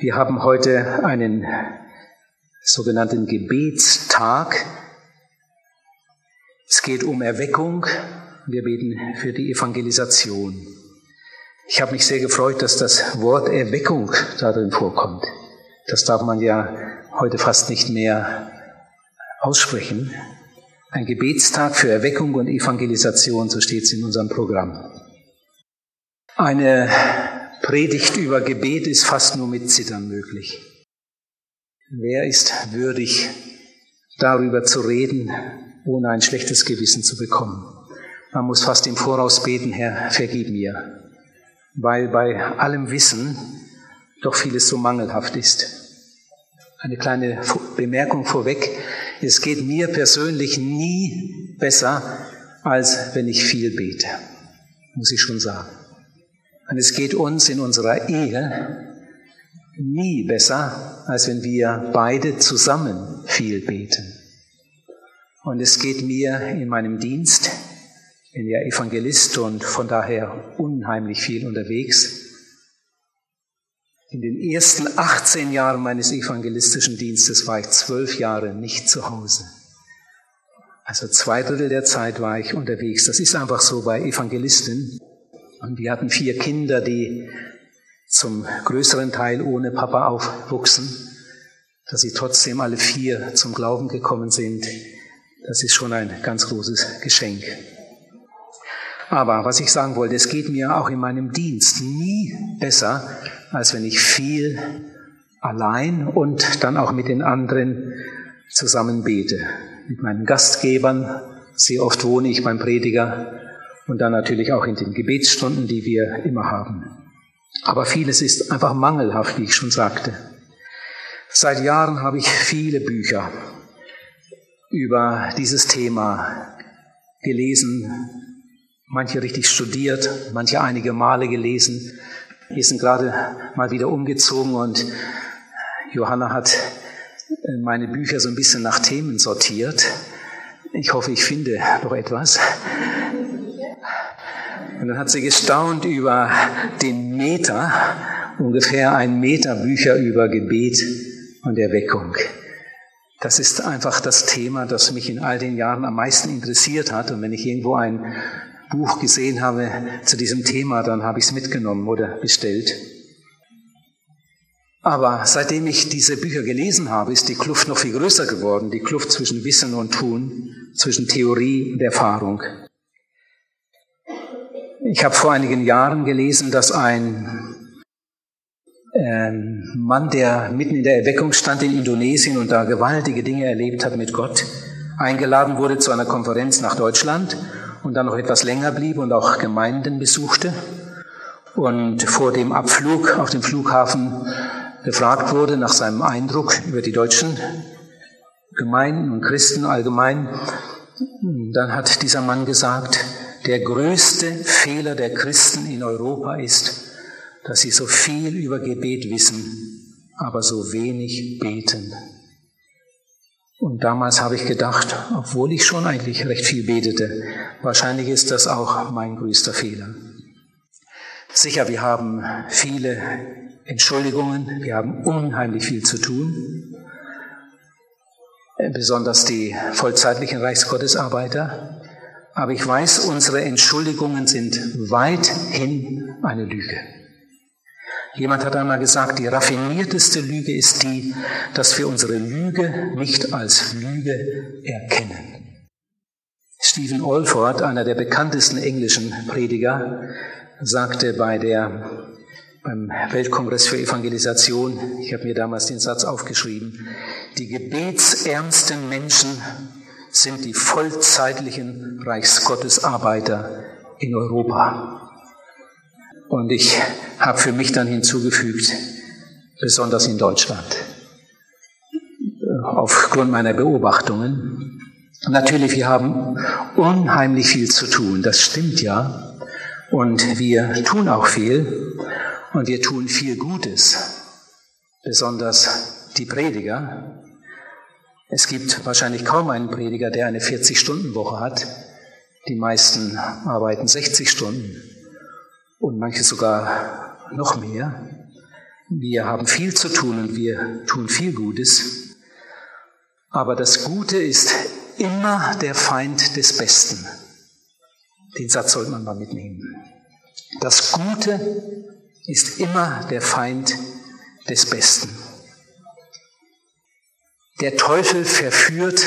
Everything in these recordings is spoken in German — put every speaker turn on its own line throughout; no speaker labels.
Wir haben heute einen sogenannten Gebetstag. Es geht um Erweckung. Wir beten für die Evangelisation. Ich habe mich sehr gefreut, dass das Wort Erweckung darin vorkommt. Das darf man ja heute fast nicht mehr aussprechen. Ein Gebetstag für Erweckung und Evangelisation, so steht es in unserem Programm. Eine Predigt über Gebet ist fast nur mit Zittern möglich. Wer ist würdig, darüber zu reden, ohne ein schlechtes Gewissen zu bekommen? Man muss fast im Voraus beten, Herr, vergib mir, weil bei allem Wissen doch vieles so mangelhaft ist. Eine kleine Bemerkung vorweg. Es geht mir persönlich nie besser, als wenn ich viel bete, muss ich schon sagen. Und es geht uns in unserer Ehe nie besser, als wenn wir beide zusammen viel beten. Und es geht mir in meinem Dienst, ich bin ja Evangelist und von daher unheimlich viel unterwegs. In den ersten 18 Jahren meines evangelistischen Dienstes war ich zwölf Jahre nicht zu Hause. Also zwei Drittel der Zeit war ich unterwegs. Das ist einfach so bei Evangelisten. Und wir hatten vier Kinder, die zum größeren Teil ohne Papa aufwuchsen. Dass sie trotzdem alle vier zum Glauben gekommen sind, das ist schon ein ganz großes Geschenk. Aber was ich sagen wollte, es geht mir auch in meinem Dienst nie besser, als wenn ich viel allein und dann auch mit den anderen zusammen bete. Mit meinen Gastgebern, sehr oft wohne ich beim Prediger und dann natürlich auch in den Gebetsstunden, die wir immer haben. Aber vieles ist einfach mangelhaft, wie ich schon sagte. Seit Jahren habe ich viele Bücher über dieses Thema gelesen, manche richtig studiert, manche einige Male gelesen. Wir sind gerade mal wieder umgezogen und Johanna hat meine Bücher so ein bisschen nach Themen sortiert. Ich hoffe, ich finde noch etwas. Und dann hat sie gestaunt über den Meter, ungefähr ein Meter Bücher über Gebet und Erweckung. Das ist einfach das Thema, das mich in all den Jahren am meisten interessiert hat. Und wenn ich irgendwo ein Buch gesehen habe zu diesem Thema, dann habe ich es mitgenommen oder bestellt. Aber seitdem ich diese Bücher gelesen habe, ist die Kluft noch viel größer geworden, die Kluft zwischen Wissen und Tun, zwischen Theorie und Erfahrung. Ich habe vor einigen Jahren gelesen, dass ein ähm, Mann, der mitten in der Erweckung stand in Indonesien und da gewaltige Dinge erlebt hat mit Gott, eingeladen wurde zu einer Konferenz nach Deutschland und dann noch etwas länger blieb und auch Gemeinden besuchte und vor dem Abflug auf dem Flughafen gefragt wurde nach seinem Eindruck über die deutschen Gemeinden und Christen allgemein. Dann hat dieser Mann gesagt, der größte Fehler der Christen in Europa ist, dass sie so viel über Gebet wissen, aber so wenig beten. Und damals habe ich gedacht, obwohl ich schon eigentlich recht viel betete, wahrscheinlich ist das auch mein größter Fehler. Sicher, wir haben viele Entschuldigungen, wir haben unheimlich viel zu tun, besonders die vollzeitlichen Reichsgottesarbeiter. Aber ich weiß, unsere Entschuldigungen sind weithin eine Lüge. Jemand hat einmal gesagt, die raffinierteste Lüge ist die, dass wir unsere Lüge nicht als Lüge erkennen. Stephen Alford, einer der bekanntesten englischen Prediger, sagte bei der, beim Weltkongress für Evangelisation, ich habe mir damals den Satz aufgeschrieben, die gebetsernsten Menschen sind die vollzeitlichen Reichsgottesarbeiter in Europa. Und ich habe für mich dann hinzugefügt, besonders in Deutschland, aufgrund meiner Beobachtungen. Natürlich, wir haben unheimlich viel zu tun, das stimmt ja. Und wir tun auch viel und wir tun viel Gutes, besonders die Prediger, es gibt wahrscheinlich kaum einen Prediger, der eine 40-Stunden-Woche hat. Die meisten arbeiten 60 Stunden und manche sogar noch mehr. Wir haben viel zu tun und wir tun viel Gutes. Aber das Gute ist immer der Feind des Besten. Den Satz sollte man mal mitnehmen. Das Gute ist immer der Feind des Besten. Der Teufel verführt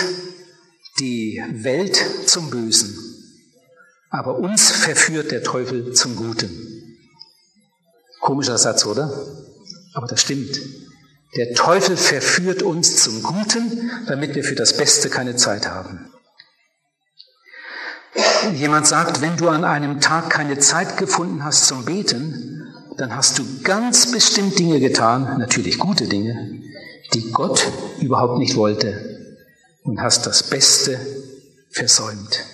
die Welt zum Bösen, aber uns verführt der Teufel zum Guten. Komischer Satz, oder? Aber das stimmt. Der Teufel verführt uns zum Guten, damit wir für das Beste keine Zeit haben. Jemand sagt, wenn du an einem Tag keine Zeit gefunden hast zum Beten, dann hast du ganz bestimmt Dinge getan, natürlich gute Dinge, die Gott überhaupt nicht wollte und hast das Beste versäumt.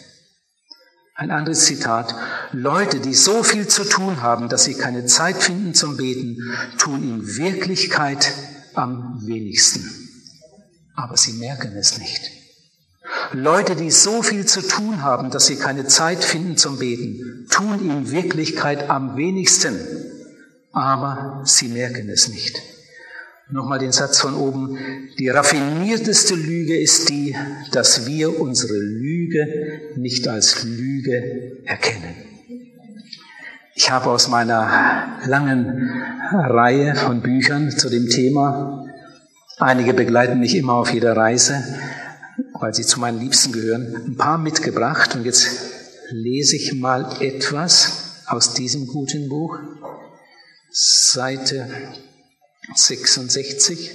Ein anderes Zitat. Leute, die so viel zu tun haben, dass sie keine Zeit finden zum Beten, tun in Wirklichkeit am wenigsten. Aber sie merken es nicht. Leute, die so viel zu tun haben, dass sie keine Zeit finden zum Beten, tun in Wirklichkeit am wenigsten. Aber sie merken es nicht. Nochmal den Satz von oben. Die raffinierteste Lüge ist die, dass wir unsere Lüge nicht als Lüge erkennen. Ich habe aus meiner langen Reihe von Büchern zu dem Thema, einige begleiten mich immer auf jeder Reise, weil sie zu meinen Liebsten gehören, ein paar mitgebracht und jetzt lese ich mal etwas aus diesem guten Buch. Seite 66.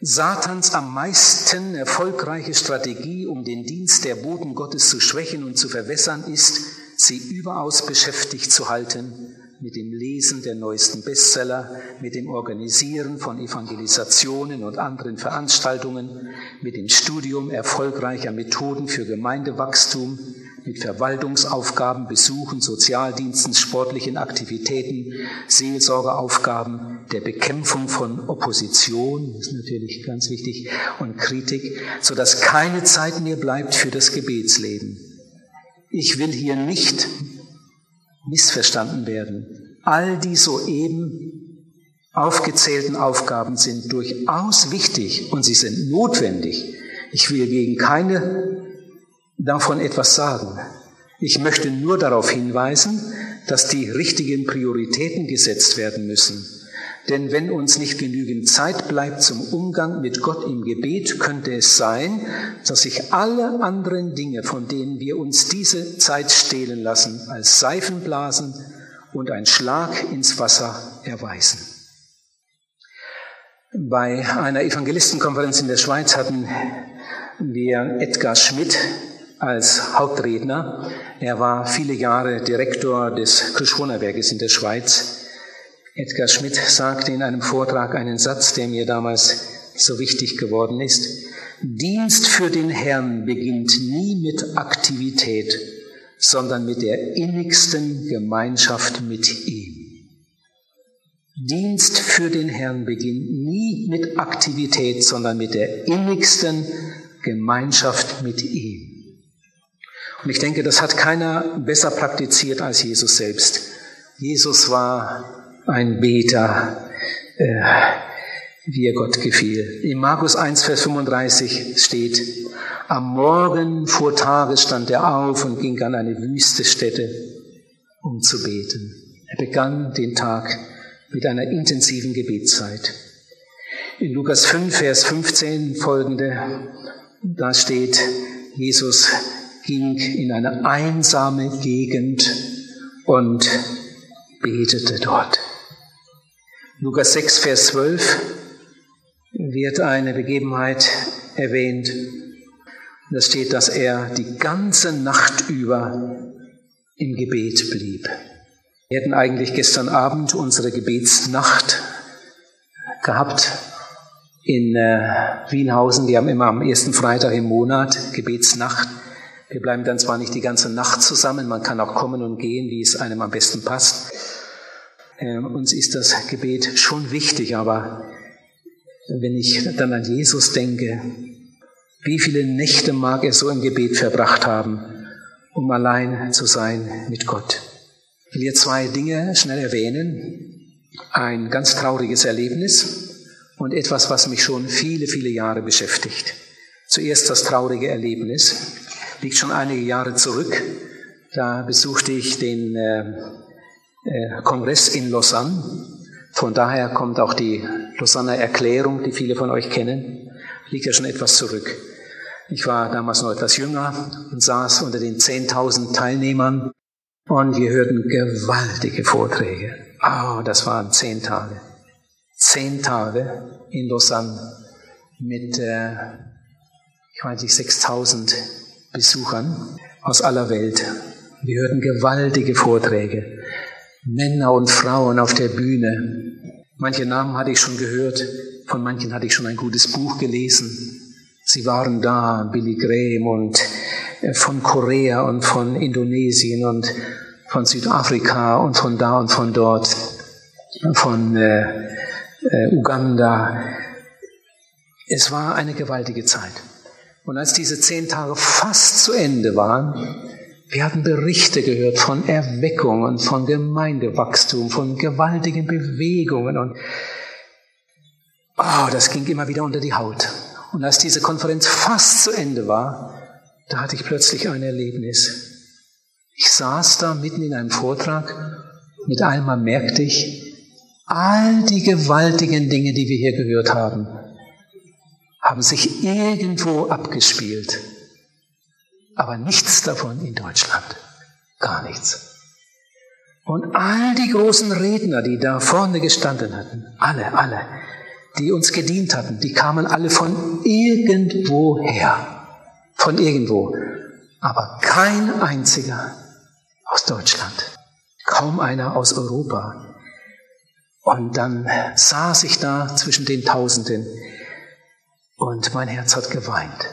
Satans am meisten erfolgreiche Strategie, um den Dienst der Boten Gottes zu schwächen und zu verwässern, ist, sie überaus beschäftigt zu halten mit dem Lesen der neuesten Bestseller, mit dem Organisieren von Evangelisationen und anderen Veranstaltungen, mit dem Studium erfolgreicher Methoden für Gemeindewachstum, mit Verwaltungsaufgaben, Besuchen, Sozialdiensten, sportlichen Aktivitäten, Seelsorgeaufgaben, der Bekämpfung von Opposition, das ist natürlich ganz wichtig, und Kritik, so dass keine Zeit mehr bleibt für das Gebetsleben. Ich will hier nicht missverstanden werden. All die soeben aufgezählten Aufgaben sind durchaus wichtig und sie sind notwendig. Ich will gegen keine davon etwas sagen. Ich möchte nur darauf hinweisen, dass die richtigen Prioritäten gesetzt werden müssen. Denn wenn uns nicht genügend Zeit bleibt zum Umgang mit Gott im Gebet, könnte es sein, dass sich alle anderen Dinge, von denen wir uns diese Zeit stehlen lassen, als Seifenblasen und ein Schlag ins Wasser erweisen. Bei einer Evangelistenkonferenz in der Schweiz hatten wir Edgar Schmidt als Hauptredner. Er war viele Jahre Direktor des Krischwohnerwerkes in der Schweiz. Edgar Schmidt sagte in einem Vortrag einen Satz, der mir damals so wichtig geworden ist. Dienst für den Herrn beginnt nie mit Aktivität, sondern mit der innigsten Gemeinschaft mit ihm. Dienst für den Herrn beginnt nie mit Aktivität, sondern mit der innigsten Gemeinschaft mit ihm. Und ich denke, das hat keiner besser praktiziert als Jesus selbst. Jesus war ein Beter, äh, wie er Gott gefiel. In Markus 1, Vers 35 steht, am Morgen vor Tages stand er auf und ging an eine wüste Stätte, um zu beten. Er begann den Tag mit einer intensiven Gebetszeit. In Lukas 5, Vers 15 folgende, da steht, Jesus ging in eine einsame Gegend und betete dort. Lukas 6, Vers 12 wird eine Begebenheit erwähnt. Da steht, dass er die ganze Nacht über im Gebet blieb. Wir hätten eigentlich gestern Abend unsere Gebetsnacht gehabt in äh, Wienhausen. Die haben immer am ersten Freitag im Monat Gebetsnacht. Wir bleiben dann zwar nicht die ganze Nacht zusammen, man kann auch kommen und gehen, wie es einem am besten passt. Ähm, uns ist das Gebet schon wichtig, aber wenn ich dann an Jesus denke, wie viele Nächte mag er so im Gebet verbracht haben, um allein zu sein mit Gott. Ich will hier zwei Dinge schnell erwähnen. ein ganz trauriges Erlebnis und etwas, was mich schon viele, viele Jahre beschäftigt. Zuerst das traurige Erlebnis, liegt schon einige Jahre zurück. Da besuchte ich den äh, äh, Kongress in Lausanne. Von daher kommt auch die Lausanner Erklärung, die viele von euch kennen, liegt ja schon etwas zurück. Ich war damals noch etwas jünger und saß unter den 10.000 Teilnehmern und wir hörten gewaltige Vorträge. Oh, das waren zehn Tage. Zehn Tage in Lausanne mit, äh, ich weiß nicht, 6000 Besuchern aus aller Welt. Wir hörten gewaltige Vorträge. Männer und Frauen auf der Bühne. Manche Namen hatte ich schon gehört, von manchen hatte ich schon ein gutes Buch gelesen. Sie waren da, Billy Graham und äh, von Korea und von Indonesien und von Südafrika und von da und von dort, von äh, äh, Uganda. Es war eine gewaltige Zeit. Und als diese zehn Tage fast zu Ende waren, wir hatten Berichte gehört von Erweckungen, von Gemeindewachstum, von gewaltigen Bewegungen und oh, das ging immer wieder unter die Haut. Und als diese Konferenz fast zu Ende war, da hatte ich plötzlich ein Erlebnis. Ich saß da mitten in einem Vortrag, mit einmal merkte ich, all die gewaltigen Dinge, die wir hier gehört haben, haben sich irgendwo abgespielt. Aber nichts davon in Deutschland. Gar nichts. Und all die großen Redner, die da vorne gestanden hatten, alle, alle, die uns gedient hatten, die kamen alle von irgendwo her. Von irgendwo. Aber kein einziger aus Deutschland, kaum einer aus Europa. Und dann saß ich da zwischen den Tausenden und mein Herz hat geweint.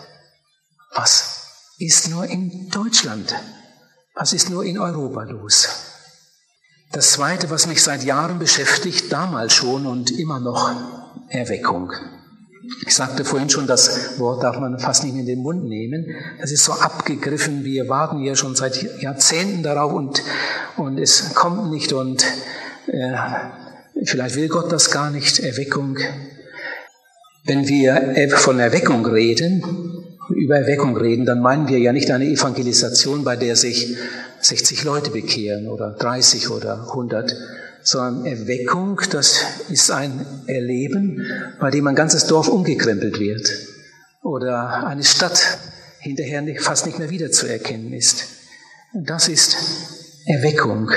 Was ist nur in Deutschland? Was ist nur in Europa los? Das Zweite, was mich seit Jahren beschäftigt, damals schon und immer noch, Erweckung. Ich sagte vorhin schon, das Wort darf man fast nicht in den Mund nehmen. Das ist so abgegriffen. Wir warten ja schon seit Jahrzehnten darauf und, und es kommt nicht und äh, vielleicht will Gott das gar nicht. Erweckung. Wenn wir von Erweckung reden, über Erweckung reden, dann meinen wir ja nicht eine Evangelisation, bei der sich 60 Leute bekehren oder 30 oder 100, sondern Erweckung, das ist ein Erleben, bei dem ein ganzes Dorf umgekrempelt wird oder eine Stadt hinterher fast nicht mehr wiederzuerkennen ist. Das ist Erweckung.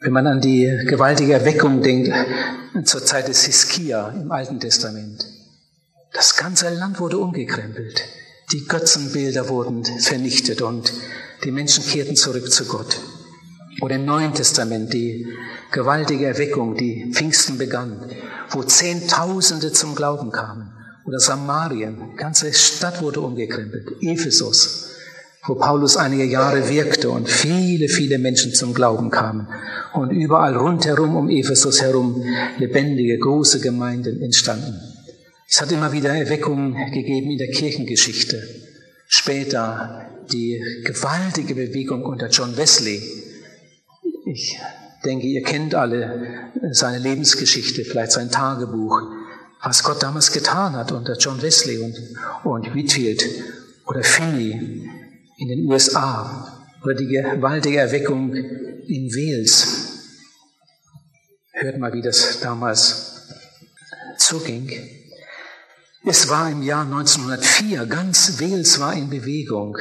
Wenn man an die gewaltige Erweckung denkt, zur Zeit des Hiskia im Alten Testament. Das ganze Land wurde umgekrempelt. Die Götzenbilder wurden vernichtet und die Menschen kehrten zurück zu Gott. Oder im Neuen Testament die gewaltige Erweckung, die Pfingsten begann, wo Zehntausende zum Glauben kamen. Oder Samarien, ganze Stadt wurde umgekrempelt. Ephesus, wo Paulus einige Jahre wirkte und viele, viele Menschen zum Glauben kamen. Und überall rundherum um Ephesus herum lebendige, große Gemeinden entstanden. Es hat immer wieder Erweckungen gegeben in der Kirchengeschichte. Später die gewaltige Bewegung unter John Wesley, ich denke, ihr kennt alle seine Lebensgeschichte, vielleicht sein Tagebuch, was Gott damals getan hat unter John Wesley und, und Whitfield oder Finney in den USA oder die gewaltige Erweckung in Wales. Hört mal, wie das damals zuging. Es war im Jahr 1904, ganz Wales war in Bewegung.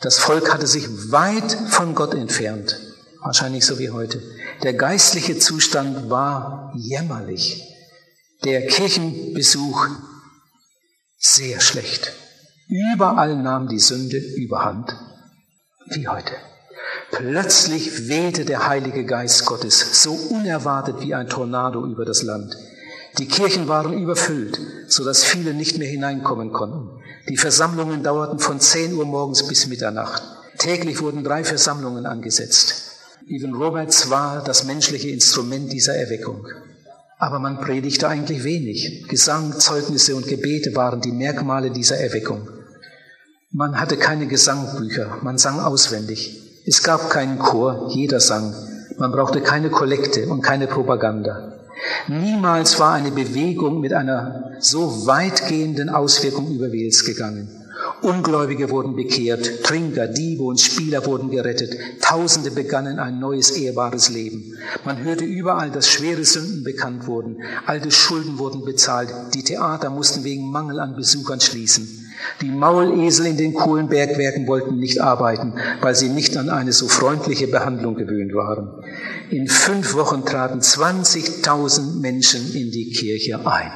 Das Volk hatte sich weit von Gott entfernt wahrscheinlich so wie heute. Der geistliche Zustand war jämmerlich. Der Kirchenbesuch sehr schlecht. Überall nahm die Sünde überhand, wie heute. Plötzlich wehte der Heilige Geist Gottes so unerwartet wie ein Tornado über das Land. Die Kirchen waren überfüllt, so dass viele nicht mehr hineinkommen konnten. Die Versammlungen dauerten von 10 Uhr morgens bis Mitternacht. Täglich wurden drei Versammlungen angesetzt. Even Roberts war das menschliche Instrument dieser Erweckung. Aber man predigte eigentlich wenig. Gesang, Zeugnisse und Gebete waren die Merkmale dieser Erweckung. Man hatte keine Gesangbücher, man sang auswendig. Es gab keinen Chor, jeder sang. Man brauchte keine Kollekte und keine Propaganda. Niemals war eine Bewegung mit einer so weitgehenden Auswirkung über Wales gegangen. Ungläubige wurden bekehrt, Trinker, Diebe und Spieler wurden gerettet, Tausende begannen ein neues ehrbares Leben. Man hörte überall, dass schwere Sünden bekannt wurden, alte Schulden wurden bezahlt, die Theater mussten wegen Mangel an Besuchern schließen. Die Maulesel in den Kohlenbergwerken wollten nicht arbeiten, weil sie nicht an eine so freundliche Behandlung gewöhnt waren. In fünf Wochen traten 20.000 Menschen in die Kirche ein.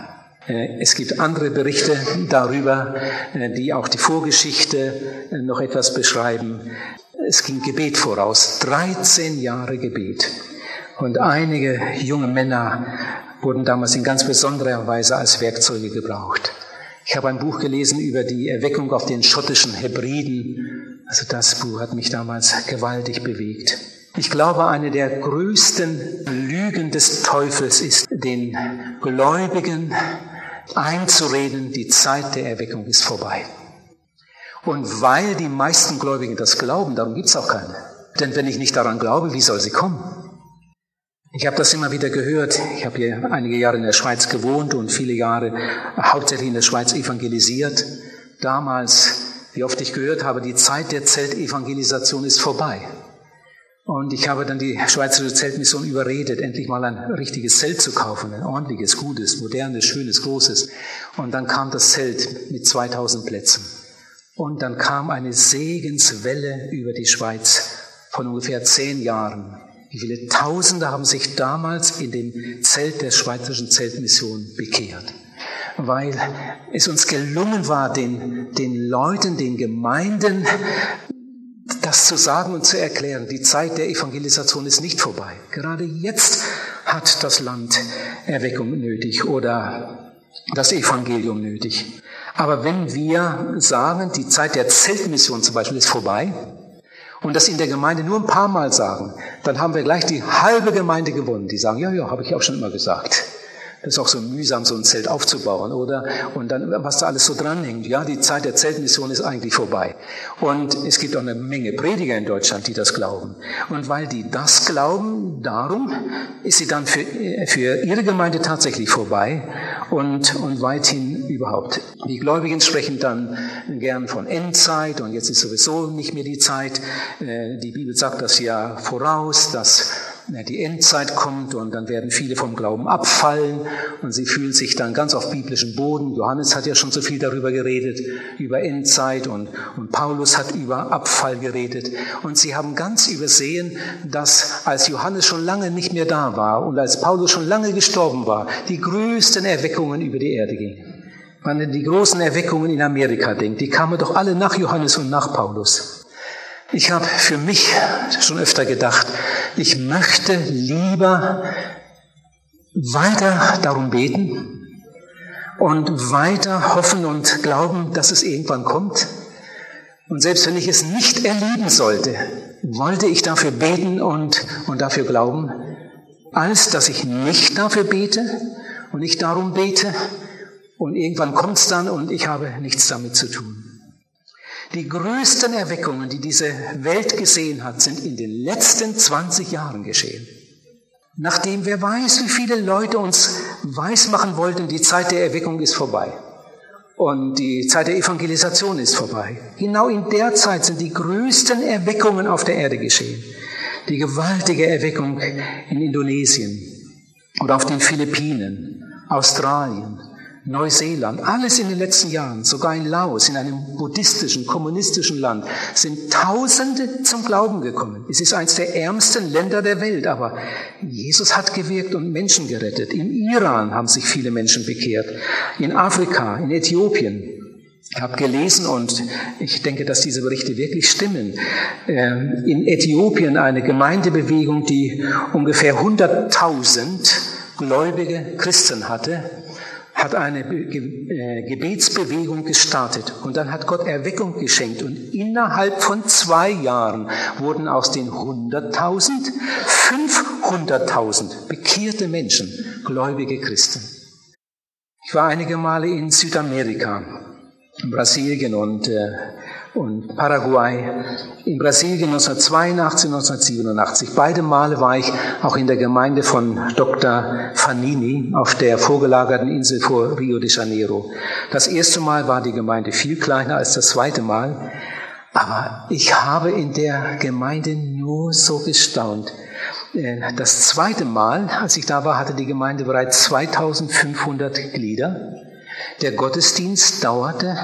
Äh, es gibt andere Berichte darüber, äh, die auch die Vorgeschichte äh, noch etwas beschreiben. Es ging Gebet voraus, 13 Jahre Gebet. Und einige junge Männer wurden damals in ganz besonderer Weise als Werkzeuge gebraucht. Ich habe ein Buch gelesen über die Erweckung auf den schottischen Hebriden. Also das Buch hat mich damals gewaltig bewegt. Ich glaube, eine der größten Lügen des Teufels ist, den Gläubigen einzureden, die Zeit der Erweckung ist vorbei. Und weil die meisten Gläubigen das glauben, darum gibt es auch keine. Denn wenn ich nicht daran glaube, wie soll sie kommen? Ich habe das immer wieder gehört. Ich habe hier einige Jahre in der Schweiz gewohnt und viele Jahre hauptsächlich in der Schweiz evangelisiert. Damals, wie oft ich gehört habe, die Zeit der Zeltevangelisation ist vorbei. Und ich habe dann die Schweizerische Zeltmission überredet, endlich mal ein richtiges Zelt zu kaufen, ein ordentliches, gutes, modernes, schönes, großes. Und dann kam das Zelt mit 2000 Plätzen. Und dann kam eine Segenswelle über die Schweiz von ungefähr zehn Jahren. Wie viele Tausende haben sich damals in dem Zelt der Schweizerischen Zeltmission bekehrt? Weil es uns gelungen war, den, den Leuten, den Gemeinden, das zu sagen und zu erklären. Die Zeit der Evangelisation ist nicht vorbei. Gerade jetzt hat das Land Erweckung nötig oder das Evangelium nötig. Aber wenn wir sagen, die Zeit der Zeltmission zum Beispiel ist vorbei, und das in der Gemeinde nur ein paar Mal sagen, dann haben wir gleich die halbe Gemeinde gewonnen. Die sagen, ja, ja, habe ich auch schon immer gesagt. Das ist auch so mühsam, so ein Zelt aufzubauen, oder? Und dann, was da alles so dranhängt. Ja, die Zeit der Zeltmission ist eigentlich vorbei. Und es gibt auch eine Menge Prediger in Deutschland, die das glauben. Und weil die das glauben, darum ist sie dann für, für ihre Gemeinde tatsächlich vorbei und, und weithin überhaupt. Die Gläubigen sprechen dann gern von Endzeit und jetzt ist sowieso nicht mehr die Zeit. Äh, die Bibel sagt das ja voraus, dass die Endzeit kommt und dann werden viele vom Glauben abfallen und sie fühlen sich dann ganz auf biblischen Boden. Johannes hat ja schon so viel darüber geredet, über Endzeit und, und Paulus hat über Abfall geredet. Und sie haben ganz übersehen, dass als Johannes schon lange nicht mehr da war und als Paulus schon lange gestorben war, die größten Erweckungen über die Erde gingen. Man die großen Erweckungen in Amerika denkt, die kamen doch alle nach Johannes und nach Paulus. Ich habe für mich schon öfter gedacht, ich möchte lieber weiter darum beten und weiter hoffen und glauben, dass es irgendwann kommt. Und selbst wenn ich es nicht erleben sollte, wollte ich dafür beten und, und dafür glauben, als dass ich nicht dafür bete und nicht darum bete und irgendwann kommt es dann und ich habe nichts damit zu tun. Die größten Erweckungen, die diese Welt gesehen hat, sind in den letzten 20 Jahren geschehen. Nachdem wer weiß, wie viele Leute uns weismachen wollten, die Zeit der Erweckung ist vorbei. Und die Zeit der Evangelisation ist vorbei. Genau in der Zeit sind die größten Erweckungen auf der Erde geschehen. Die gewaltige Erweckung in Indonesien oder auf den Philippinen, Australien, Neuseeland, alles in den letzten Jahren, sogar in Laos, in einem buddhistischen, kommunistischen Land, sind Tausende zum Glauben gekommen. Es ist eines der ärmsten Länder der Welt, aber Jesus hat gewirkt und Menschen gerettet. Im Iran haben sich viele Menschen bekehrt, in Afrika, in Äthiopien. Ich habe gelesen und ich denke, dass diese Berichte wirklich stimmen. Ähm, in Äthiopien eine Gemeindebewegung, die ungefähr 100.000 gläubige Christen hatte, hat eine äh, Gebetsbewegung gestartet und dann hat Gott Erweckung geschenkt und innerhalb von zwei Jahren wurden aus den 100.000 500.000 bekehrte Menschen, gläubige Christen. Ich war einige Male in Südamerika, in Brasilien und äh, und Paraguay, in Brasilien 1982, 1987. Beide Male war ich auch in der Gemeinde von Dr. Fanini auf der vorgelagerten Insel vor Rio de Janeiro. Das erste Mal war die Gemeinde viel kleiner als das zweite Mal, aber ich habe in der Gemeinde nur so gestaunt. Äh, das zweite Mal, als ich da war, hatte die Gemeinde bereits 2500 Glieder. Der Gottesdienst dauerte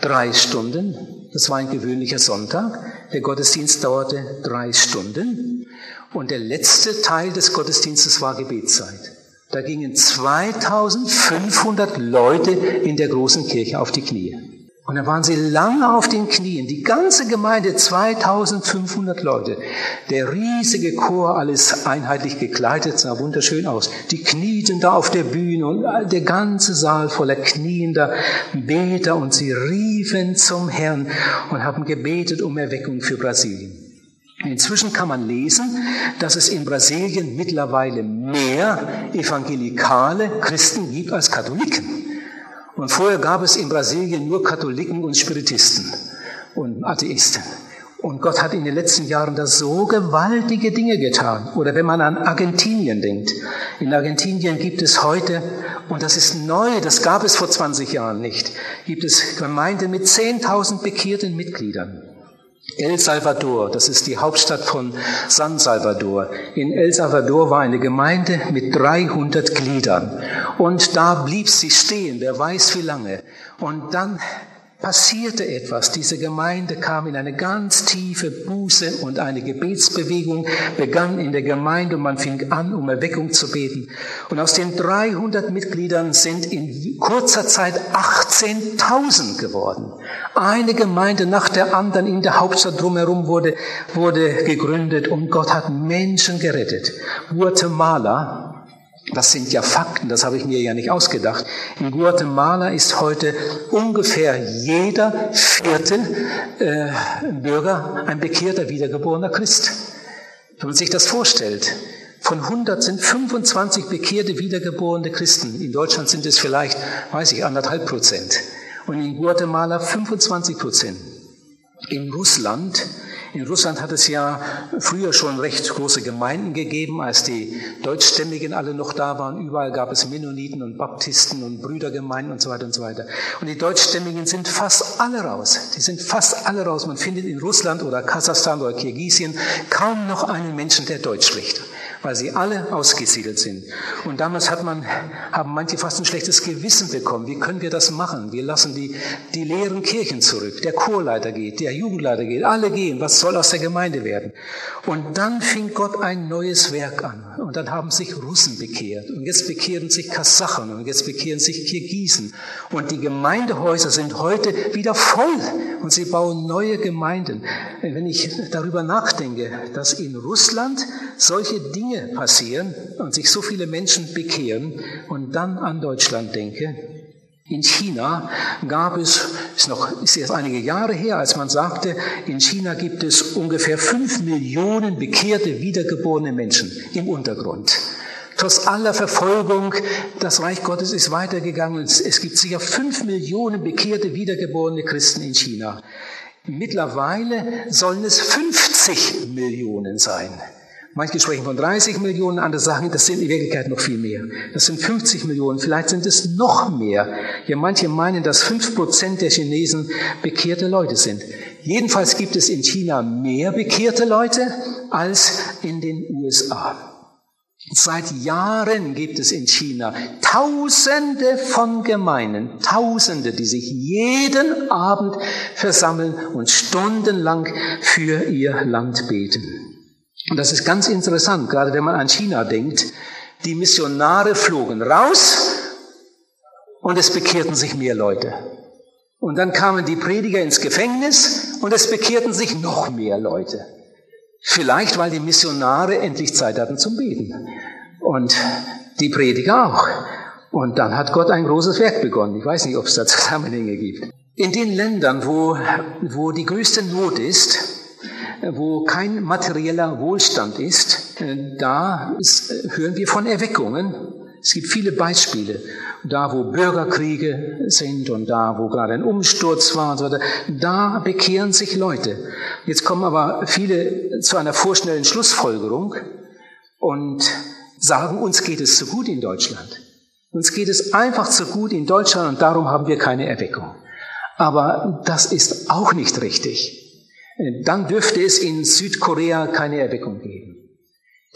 drei Stunden. Das war ein gewöhnlicher Sonntag. Der Gottesdienst dauerte drei Stunden. Und der letzte Teil des Gottesdienstes war Gebetszeit. Da gingen 2500 Leute in der großen Kirche auf die Knie. Und dann waren sie lange auf den Knien, die ganze Gemeinde, 2500 Leute. Der riesige Chor, alles einheitlich gekleidet, sah wunderschön aus. Die knieten da auf der Bühne und der ganze Saal voller kniender Beter und sie riefen zum Herrn und haben gebetet um Erweckung für Brasilien. Inzwischen kann man lesen, dass es in Brasilien mittlerweile mehr evangelikale Christen gibt als Katholiken. Und vorher gab es in Brasilien nur Katholiken und Spiritisten und Atheisten. Und Gott hat in den letzten Jahren da so gewaltige Dinge getan. Oder wenn man an Argentinien denkt. In Argentinien gibt es heute, und das ist neu, das gab es vor 20 Jahren nicht, gibt es Gemeinden mit 10.000 bekehrten Mitgliedern. El Salvador, das ist die Hauptstadt von San Salvador. In El Salvador war eine Gemeinde mit 300 Gliedern. Und da blieb sie stehen, wer weiß wie lange. Und dann passierte etwas. Diese Gemeinde kam in eine ganz tiefe Buße und eine Gebetsbewegung begann in der Gemeinde und man fing an, um Erweckung zu beten. Und aus den 300 Mitgliedern sind in kurzer Zeit 18.000 geworden. Eine Gemeinde nach der anderen in der Hauptstadt drumherum wurde, wurde gegründet und Gott hat Menschen gerettet. Guatemala das sind ja Fakten, das habe ich mir ja nicht ausgedacht. In Guatemala ist heute ungefähr jeder vierte äh, Bürger ein bekehrter, wiedergeborener Christ. Wenn man sich das vorstellt, von 100 sind 25 bekehrte, wiedergeborene Christen. In Deutschland sind es vielleicht, weiß ich, anderthalb Prozent. Und in Guatemala 25 Prozent. In Russland in Russland hat es ja früher schon recht große Gemeinden gegeben, als die Deutschstämmigen alle noch da waren. Überall gab es Mennoniten und Baptisten und Brüdergemeinden und so weiter und so weiter. Und die Deutschstämmigen sind fast alle raus. Die sind fast alle raus. Man findet in Russland oder Kasachstan oder Kirgisien kaum noch einen Menschen, der Deutsch spricht weil sie alle ausgesiedelt sind. Und damals hat man, haben manche fast ein schlechtes Gewissen bekommen. Wie können wir das machen? Wir lassen die, die leeren Kirchen zurück. Der Chorleiter geht, der Jugendleiter geht, alle gehen. Was soll aus der Gemeinde werden? Und dann fing Gott ein neues Werk an. Und dann haben sich Russen bekehrt. Und jetzt bekehren sich Kasachen. Und jetzt bekehren sich Kirgisen. Und die Gemeindehäuser sind heute wieder voll. Und sie bauen neue Gemeinden. Wenn ich darüber nachdenke, dass in Russland solche Dinge passieren und sich so viele Menschen bekehren und dann an Deutschland denke, in China gab es, ist noch, ist erst einige Jahre her, als man sagte, in China gibt es ungefähr fünf Millionen bekehrte, wiedergeborene Menschen im Untergrund. Trotz aller Verfolgung, das Reich Gottes ist weitergegangen. Es gibt sicher fünf Millionen bekehrte, wiedergeborene Christen in China. Mittlerweile sollen es 50 Millionen sein. Manche sprechen von 30 Millionen, andere sagen, das sind in Wirklichkeit noch viel mehr. Das sind 50 Millionen, vielleicht sind es noch mehr. Ja, manche meinen, dass 5 Prozent der Chinesen bekehrte Leute sind. Jedenfalls gibt es in China mehr bekehrte Leute als in den USA. Seit Jahren gibt es in China Tausende von Gemeinden, Tausende, die sich jeden Abend versammeln und stundenlang für ihr Land beten. Und das ist ganz interessant, gerade wenn man an China denkt. Die Missionare flogen raus und es bekehrten sich mehr Leute. Und dann kamen die Prediger ins Gefängnis und es bekehrten sich noch mehr Leute. Vielleicht, weil die Missionare endlich Zeit hatten zum Beten. Und die Prediger auch. Und dann hat Gott ein großes Werk begonnen. Ich weiß nicht, ob es da Zusammenhänge gibt. In den Ländern, wo, wo die größte Not ist, wo kein materieller Wohlstand ist, äh, da hören wir von Erweckungen. Es gibt viele Beispiele. Da, wo Bürgerkriege sind und da, wo gerade ein Umsturz war und so weiter, da bekehren sich Leute. Jetzt kommen aber viele zu einer vorschnellen Schlussfolgerung und sagen, uns geht es zu gut in Deutschland. Uns geht es einfach zu gut in Deutschland und darum haben wir keine Erweckung. Aber das ist auch nicht richtig. Dann dürfte es in Südkorea keine Erweckung geben.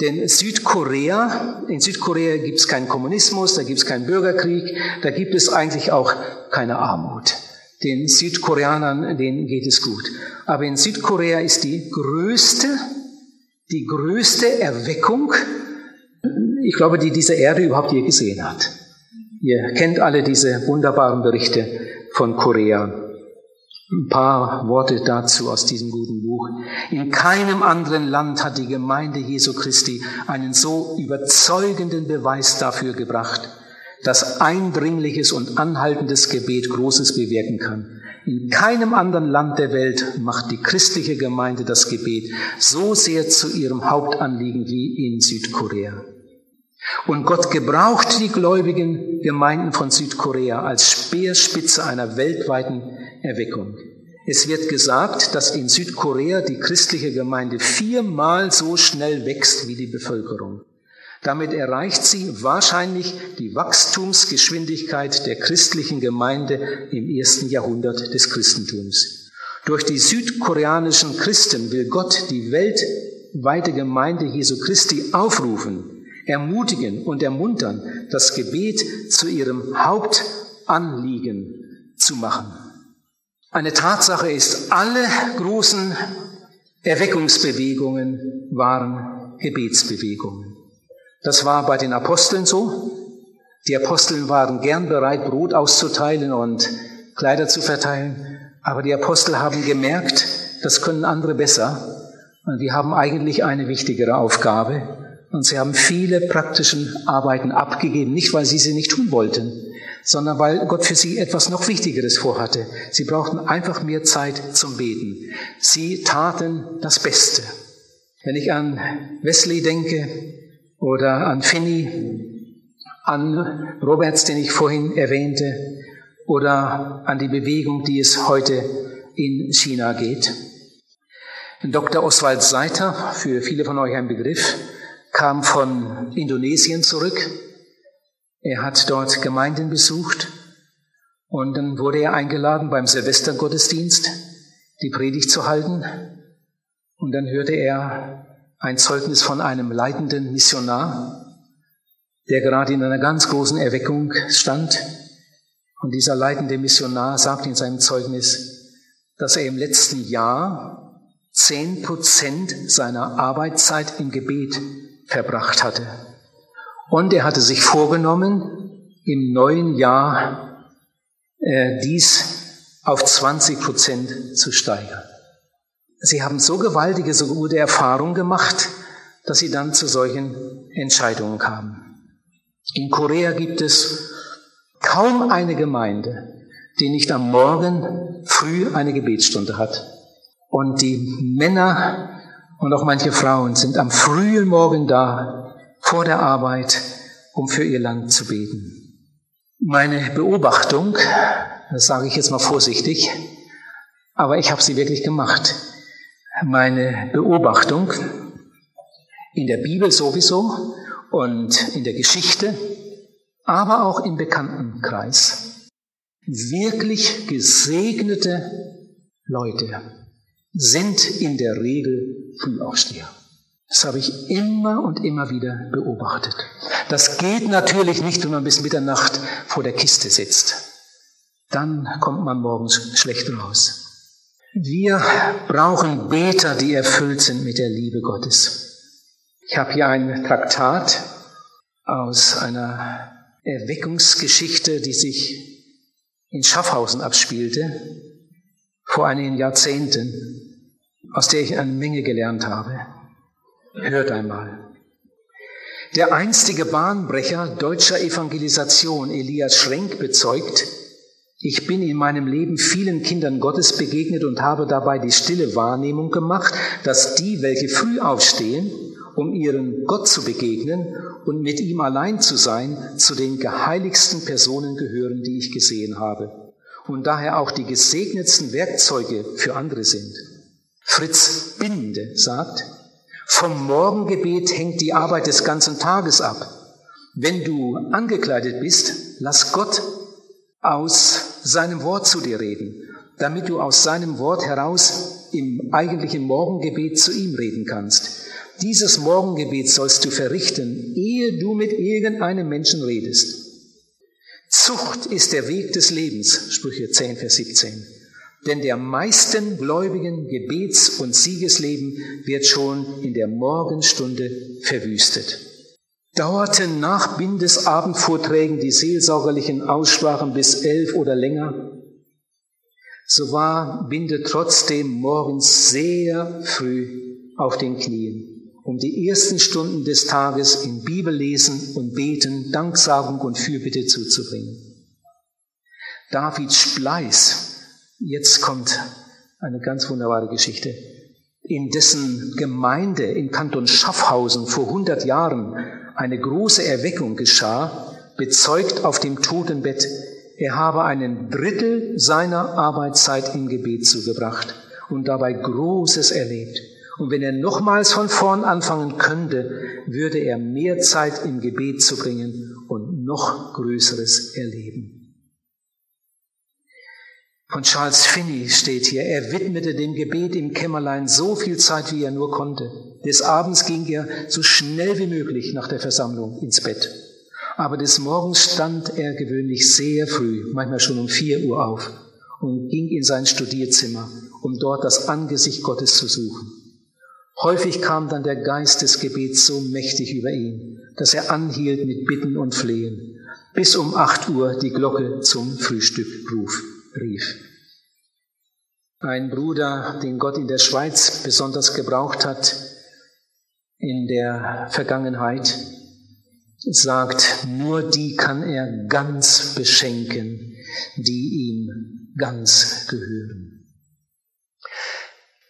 Denn Südkorea, in Südkorea gibt es keinen Kommunismus, da gibt es keinen Bürgerkrieg, da gibt es eigentlich auch keine Armut. Den Südkoreanern, denen geht es gut. Aber in Südkorea ist die größte, die größte Erweckung, ich glaube, die diese Erde überhaupt je gesehen hat. Ihr kennt alle diese wunderbaren Berichte von Korea. Ein paar Worte dazu aus diesem guten Buch. In keinem anderen Land hat die Gemeinde Jesu Christi einen so überzeugenden Beweis dafür gebracht, dass eindringliches und anhaltendes Gebet Großes bewirken kann. In keinem anderen Land der Welt macht die christliche Gemeinde das Gebet so sehr zu ihrem Hauptanliegen wie in Südkorea. Und Gott gebraucht die gläubigen Gemeinden von Südkorea als Speerspitze einer weltweiten Erweckung. Es wird gesagt, dass in Südkorea die christliche Gemeinde viermal so schnell wächst wie die Bevölkerung. Damit erreicht sie wahrscheinlich die Wachstumsgeschwindigkeit der christlichen Gemeinde im ersten Jahrhundert des Christentums. Durch die südkoreanischen Christen will Gott die weltweite Gemeinde Jesu Christi aufrufen, ermutigen und ermuntern, das Gebet zu ihrem Hauptanliegen zu machen. Eine Tatsache ist, alle großen Erweckungsbewegungen waren Gebetsbewegungen. Das war bei den Aposteln so. Die Aposteln waren gern bereit, Brot auszuteilen und Kleider zu verteilen. Aber die Apostel haben gemerkt, das können andere besser. Und wir haben eigentlich eine wichtigere Aufgabe. Und sie haben viele praktischen Arbeiten abgegeben, nicht weil sie sie nicht tun wollten, sondern weil Gott für sie etwas noch Wichtigeres vorhatte. Sie brauchten einfach mehr Zeit zum Beten. Sie taten das Beste. Wenn ich an Wesley denke oder an Finney, an Roberts, den ich vorhin erwähnte, oder an die Bewegung, die es heute in China geht. Dr. Oswald Seiter, für viele von euch ein Begriff, kam von Indonesien zurück er hat dort Gemeinden besucht und dann wurde er eingeladen, beim Silvestergottesdienst die Predigt zu halten. Und dann hörte er ein Zeugnis von einem leitenden Missionar, der gerade in einer ganz großen Erweckung stand. Und dieser leitende Missionar sagt in seinem Zeugnis, dass er im letzten Jahr zehn Prozent seiner Arbeitszeit im Gebet verbracht hatte. Und er hatte sich vorgenommen, im neuen Jahr äh, dies auf 20 Prozent zu steigern. Sie haben so gewaltige, so gute Erfahrungen gemacht, dass sie dann zu solchen Entscheidungen kamen. In Korea gibt es kaum eine Gemeinde, die nicht am Morgen früh eine Gebetsstunde hat. Und die Männer und auch manche Frauen sind am frühen Morgen da, vor der Arbeit, um für ihr Land zu beten. Meine Beobachtung, das sage ich jetzt mal vorsichtig, aber ich habe sie wirklich gemacht. Meine Beobachtung in der Bibel sowieso und in der Geschichte, aber auch im Bekanntenkreis. Wirklich gesegnete Leute sind in der Regel Frühaufsteher. Das habe ich immer und immer wieder beobachtet. Das geht natürlich nicht, wenn man bis Mitternacht vor der Kiste sitzt. Dann kommt man morgens schlecht raus. Wir brauchen Beter, die erfüllt sind mit der Liebe Gottes. Ich habe hier ein Traktat aus einer Erweckungsgeschichte, die sich in Schaffhausen abspielte, vor einigen Jahrzehnten, aus der ich eine Menge gelernt habe. Hört einmal. Der einstige Bahnbrecher deutscher Evangelisation Elias Schrenk bezeugt, ich bin in meinem Leben vielen Kindern Gottes begegnet und habe dabei die stille Wahrnehmung gemacht, dass die, welche früh aufstehen um ihren Gott zu begegnen und mit ihm allein zu sein, zu den geheiligsten Personen gehören, die ich gesehen habe und daher auch die gesegnetsten Werkzeuge für andere sind. Fritz Binde sagt, vom Morgengebet hängt die Arbeit des ganzen Tages ab. Wenn du angekleidet bist, lass Gott aus seinem Wort zu dir reden, damit du aus seinem Wort heraus im eigentlichen Morgengebet zu ihm reden kannst. Dieses Morgengebet sollst du verrichten, ehe du mit irgendeinem Menschen redest. Zucht ist der Weg des Lebens, Sprüche 10, Vers 17. Denn der meisten gläubigen Gebets- und Siegesleben wird schon in der Morgenstunde verwüstet. Dauerten nach Bindesabendvorträgen die seelsorgerlichen Aussprachen bis elf oder länger, so war Binde trotzdem morgens sehr früh auf den Knien, um die ersten Stunden des Tages in Bibellesen und Beten, Danksagung und Fürbitte zuzubringen. David Spleiß Jetzt kommt eine ganz wunderbare Geschichte. In dessen Gemeinde im Kanton Schaffhausen vor 100 Jahren eine große Erweckung geschah, bezeugt auf dem Totenbett, er habe einen Drittel seiner Arbeitszeit im Gebet zugebracht und dabei Großes erlebt. Und wenn er nochmals von vorn anfangen könnte, würde er mehr Zeit im Gebet zu bringen und noch Größeres erleben. Von Charles Finney steht hier, er widmete dem Gebet im Kämmerlein so viel Zeit, wie er nur konnte. Des Abends ging er so schnell wie möglich nach der Versammlung ins Bett. Aber des Morgens stand er gewöhnlich sehr früh, manchmal schon um vier Uhr auf und ging in sein Studierzimmer, um dort das Angesicht Gottes zu suchen. Häufig kam dann der Geist des Gebets so mächtig über ihn, dass er anhielt mit Bitten und Flehen, bis um acht Uhr die Glocke zum Frühstück ruf rief. Ein Bruder, den Gott in der Schweiz besonders gebraucht hat in der Vergangenheit, sagt, nur die kann er ganz beschenken, die ihm ganz gehören.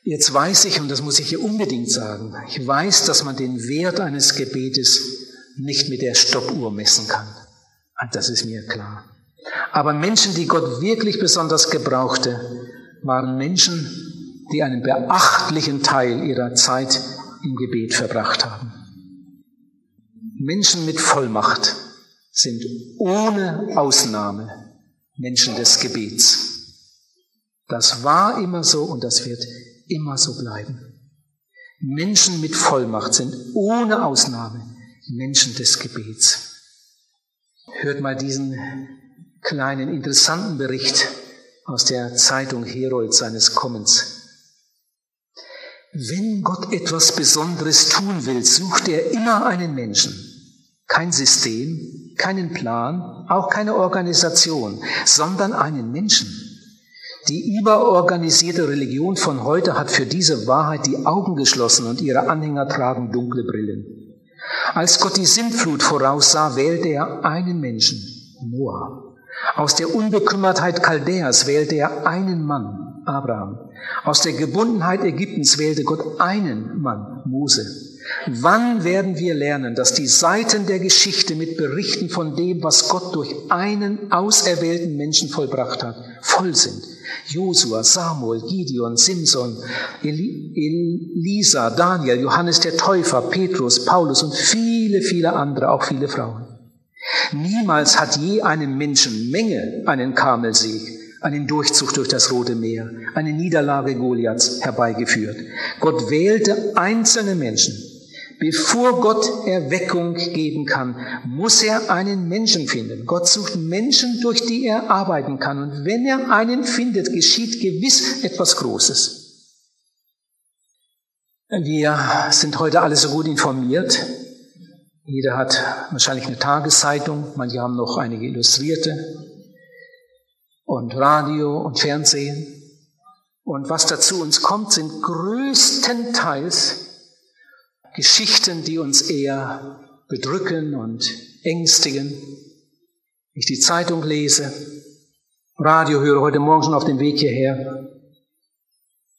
Jetzt weiß ich, und das muss ich hier unbedingt sagen, ich weiß, dass man den Wert eines Gebetes nicht mit der Stoppuhr messen kann. Das ist mir klar. Aber Menschen, die Gott wirklich besonders gebrauchte, waren Menschen, die einen beachtlichen Teil ihrer Zeit im Gebet verbracht haben. Menschen mit Vollmacht sind ohne Ausnahme Menschen des Gebets. Das war immer so und das wird immer so bleiben. Menschen mit Vollmacht sind ohne Ausnahme Menschen des Gebets. Hört mal diesen kleinen interessanten Bericht aus der Zeitung Herold seines Kommens. Wenn Gott etwas Besonderes tun will, sucht er immer einen Menschen. Kein System, keinen Plan, auch keine Organisation, sondern einen Menschen. Die überorganisierte Religion von heute hat für diese Wahrheit die Augen geschlossen und ihre Anhänger tragen dunkle Brillen. Als Gott die Sintflut voraussah, wählte er einen Menschen, Noah. Aus der Unbekümmertheit Chaldäas wählte er einen Mann, Abraham. Aus der Gebundenheit Ägyptens wählte Gott einen Mann, Mose. Wann werden wir lernen, dass die Seiten der Geschichte mit Berichten von dem, was Gott durch einen auserwählten Menschen vollbracht hat, voll sind? Josua, Samuel, Gideon, Simson, Elisa, Daniel, Johannes der Täufer, Petrus, Paulus und viele, viele andere, auch viele Frauen. Niemals hat je einem Menschen Menge einen Kamelsieg, einen Durchzug durch das Rote Meer, eine Niederlage Goliaths herbeigeführt. Gott wählte einzelne Menschen. Bevor Gott Erweckung geben kann, muss er einen Menschen finden. Gott sucht Menschen, durch die er arbeiten kann. Und wenn er einen findet, geschieht gewiss etwas Großes. Wir sind heute alle so gut informiert. Jeder hat wahrscheinlich eine Tageszeitung, manche haben noch einige Illustrierte und Radio und Fernsehen. Und was dazu uns kommt, sind größtenteils Geschichten, die uns eher bedrücken und ängstigen. Ich die Zeitung lese, Radio höre heute Morgen schon auf dem Weg hierher,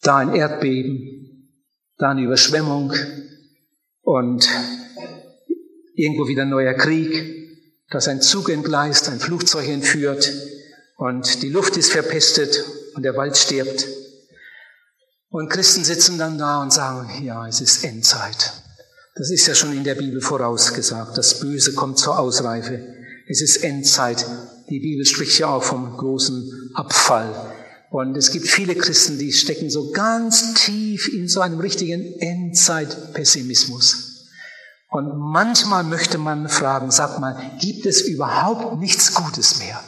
da ein Erdbeben, da eine Überschwemmung, und irgendwo wieder neuer Krieg, dass ein Zug entgleist, ein Flugzeug entführt und die Luft ist verpestet und der Wald stirbt. Und Christen sitzen dann da und sagen, ja, es ist Endzeit. Das ist ja schon in der Bibel vorausgesagt. Das Böse kommt zur Ausreife. Es ist Endzeit. Die Bibel spricht ja auch vom großen Abfall. Und es gibt viele Christen, die stecken so ganz tief in so einem richtigen Endzeit-Pessimismus. Und manchmal möchte man fragen, sag mal, gibt es überhaupt nichts Gutes mehr?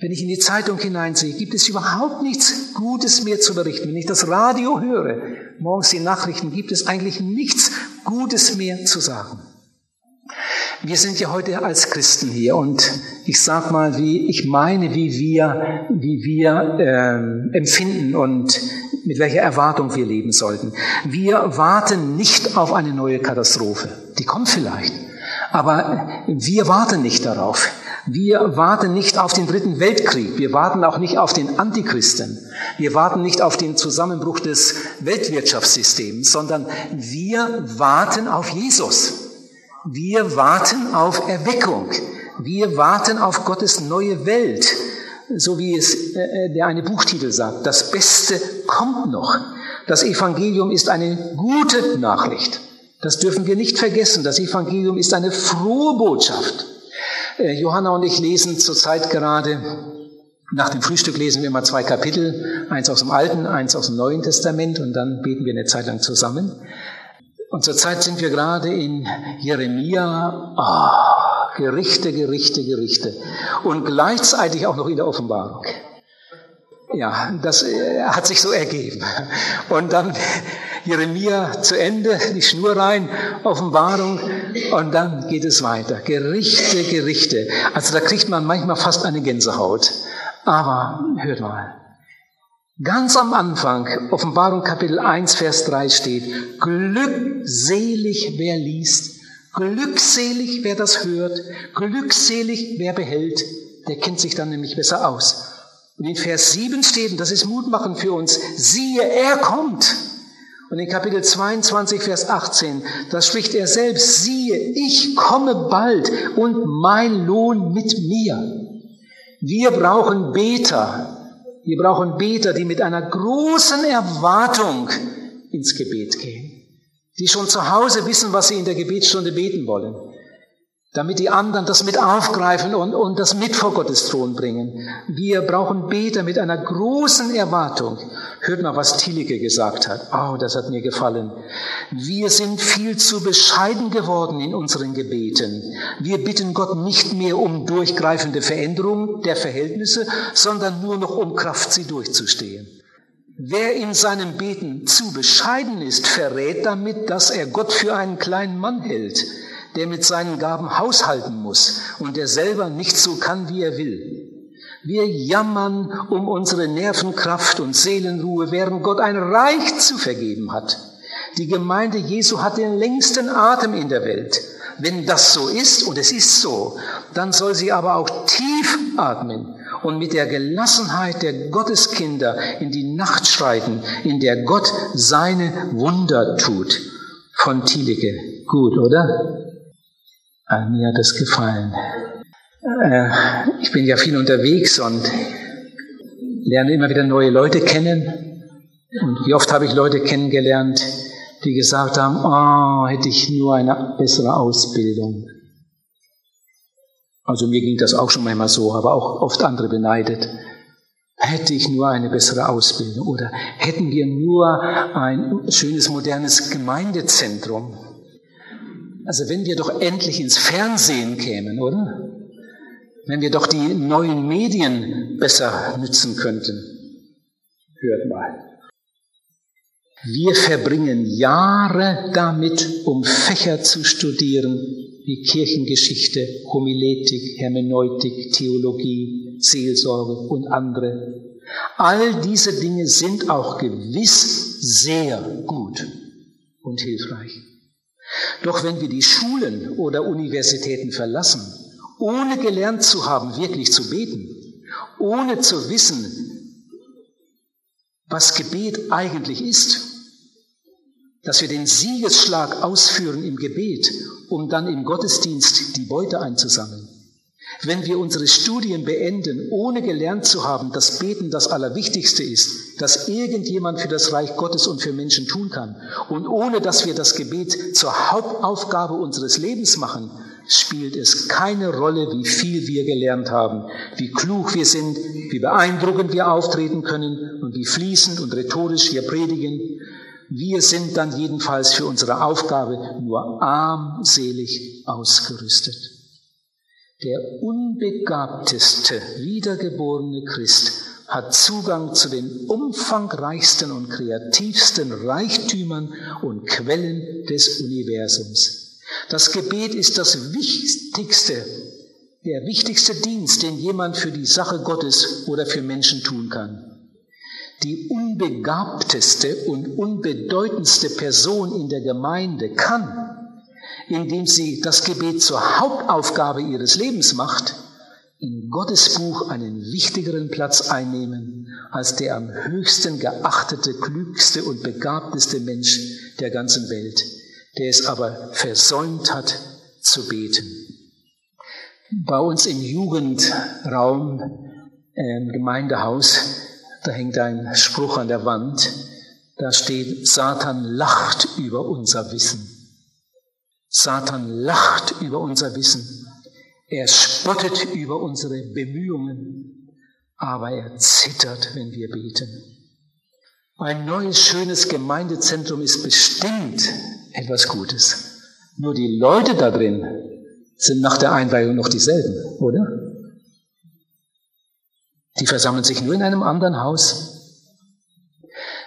Wenn ich in die Zeitung hineinsehe, gibt es überhaupt nichts Gutes mehr zu berichten. Wenn ich das Radio höre, morgens die Nachrichten, gibt es eigentlich nichts Gutes mehr zu sagen. Wir sind ja heute als Christen hier und ich sag mal, wie ich meine, wie wir, wie wir ähm, empfinden und mit welcher Erwartung wir leben sollten. Wir warten nicht auf eine neue Katastrophe. Die kommt vielleicht, aber wir warten nicht darauf. Wir warten nicht auf den dritten Weltkrieg. Wir warten auch nicht auf den Antichristen. Wir warten nicht auf den Zusammenbruch des Weltwirtschaftssystems, sondern wir warten auf Jesus. Wir warten auf Erweckung. Wir warten auf Gottes neue Welt. So wie es äh, äh, der eine Buchtitel sagt. Das Beste kommt noch. Das Evangelium ist eine gute Nachricht. Das dürfen wir nicht vergessen. Das Evangelium ist eine frohe Botschaft. Äh, Johanna und ich lesen zurzeit gerade, nach dem Frühstück lesen wir immer zwei Kapitel, eins aus dem Alten, eins aus dem Neuen Testament und dann beten wir eine Zeit lang zusammen. Und zurzeit sind wir gerade in Jeremia, oh, Gerichte, Gerichte, Gerichte und gleichzeitig auch noch in der Offenbarung. Ja, das äh, hat sich so ergeben. Und dann Jeremia zu Ende, die Schnur rein, Offenbarung und dann geht es weiter. Gerichte, Gerichte. Also da kriegt man manchmal fast eine Gänsehaut. Aber hört mal. Ganz am Anfang, Offenbarung Kapitel 1, Vers 3 steht, glückselig wer liest, glückselig wer das hört, glückselig wer behält, der kennt sich dann nämlich besser aus. Und in Vers 7 steht, und das ist Mutmachen für uns, siehe, er kommt. Und in Kapitel 22, Vers 18, da spricht er selbst, siehe, ich komme bald und mein Lohn mit mir. Wir brauchen Beter. Wir brauchen Beter, die mit einer großen Erwartung ins Gebet gehen. Die schon zu Hause wissen, was sie in der Gebetsstunde beten wollen damit die anderen das mit aufgreifen und, und das mit vor Gottes Thron bringen. Wir brauchen Beter mit einer großen Erwartung. Hört mal, was Thielicke gesagt hat. Oh, das hat mir gefallen. Wir sind viel zu bescheiden geworden in unseren Gebeten. Wir bitten Gott nicht mehr um durchgreifende Veränderung der Verhältnisse, sondern nur noch um Kraft, sie durchzustehen. Wer in seinem Beten zu bescheiden ist, verrät damit, dass er Gott für einen kleinen Mann hält der mit seinen Gaben haushalten muss und der selber nicht so kann, wie er will. Wir jammern um unsere Nervenkraft und Seelenruhe, während Gott ein Reich zu vergeben hat. Die Gemeinde Jesu hat den längsten Atem in der Welt. Wenn das so ist, und es ist so, dann soll sie aber auch tief atmen und mit der Gelassenheit der Gotteskinder in die Nacht schreiten, in der Gott seine Wunder tut. Von Thielicke. Gut, oder? Äh, mir hat es gefallen. Äh, ich bin ja viel unterwegs und lerne immer wieder neue Leute kennen. Und wie oft habe ich Leute kennengelernt, die gesagt haben, oh, hätte ich nur eine bessere Ausbildung. Also mir ging das auch schon manchmal so, aber auch oft andere beneidet. Hätte ich nur eine bessere Ausbildung oder hätten wir nur ein schönes modernes Gemeindezentrum. Also wenn wir doch endlich ins Fernsehen kämen, oder? Wenn wir doch die neuen Medien besser nützen könnten. Hört mal. Wir verbringen Jahre damit, um Fächer zu studieren, wie Kirchengeschichte, Homiletik, Hermeneutik, Theologie, Seelsorge und andere. All diese Dinge sind auch gewiss sehr gut und hilfreich. Doch wenn wir die Schulen oder Universitäten verlassen, ohne gelernt zu haben, wirklich zu beten, ohne zu wissen, was Gebet eigentlich ist, dass wir den Siegesschlag ausführen im Gebet, um dann im Gottesdienst die Beute einzusammeln. Wenn wir unsere Studien beenden, ohne gelernt zu haben, dass Beten das Allerwichtigste ist, dass irgendjemand für das Reich Gottes und für Menschen tun kann, und ohne dass wir das Gebet zur Hauptaufgabe unseres Lebens machen, spielt es keine Rolle, wie viel wir gelernt haben, wie klug wir sind, wie beeindruckend wir auftreten können und wie fließend und rhetorisch wir predigen. Wir sind dann jedenfalls für unsere Aufgabe nur armselig ausgerüstet. Der unbegabteste, wiedergeborene Christ hat Zugang zu den umfangreichsten und kreativsten Reichtümern und Quellen des Universums. Das Gebet ist das wichtigste, der wichtigste Dienst, den jemand für die Sache Gottes oder für Menschen tun kann. Die unbegabteste und unbedeutendste Person in der Gemeinde kann indem sie das Gebet zur Hauptaufgabe ihres Lebens macht, in Gottes Buch einen wichtigeren Platz einnehmen als der am höchsten geachtete, klügste und begabteste Mensch der ganzen Welt, der es aber versäumt hat zu beten. Bei uns im Jugendraum, im Gemeindehaus, da hängt ein Spruch an der Wand, da steht, Satan lacht über unser Wissen. Satan lacht über unser Wissen. Er spottet über unsere Bemühungen, aber er zittert, wenn wir beten. Ein neues, schönes Gemeindezentrum ist bestimmt etwas Gutes. Nur die Leute da drin sind nach der Einweihung noch dieselben, oder? Die versammeln sich nur in einem anderen Haus.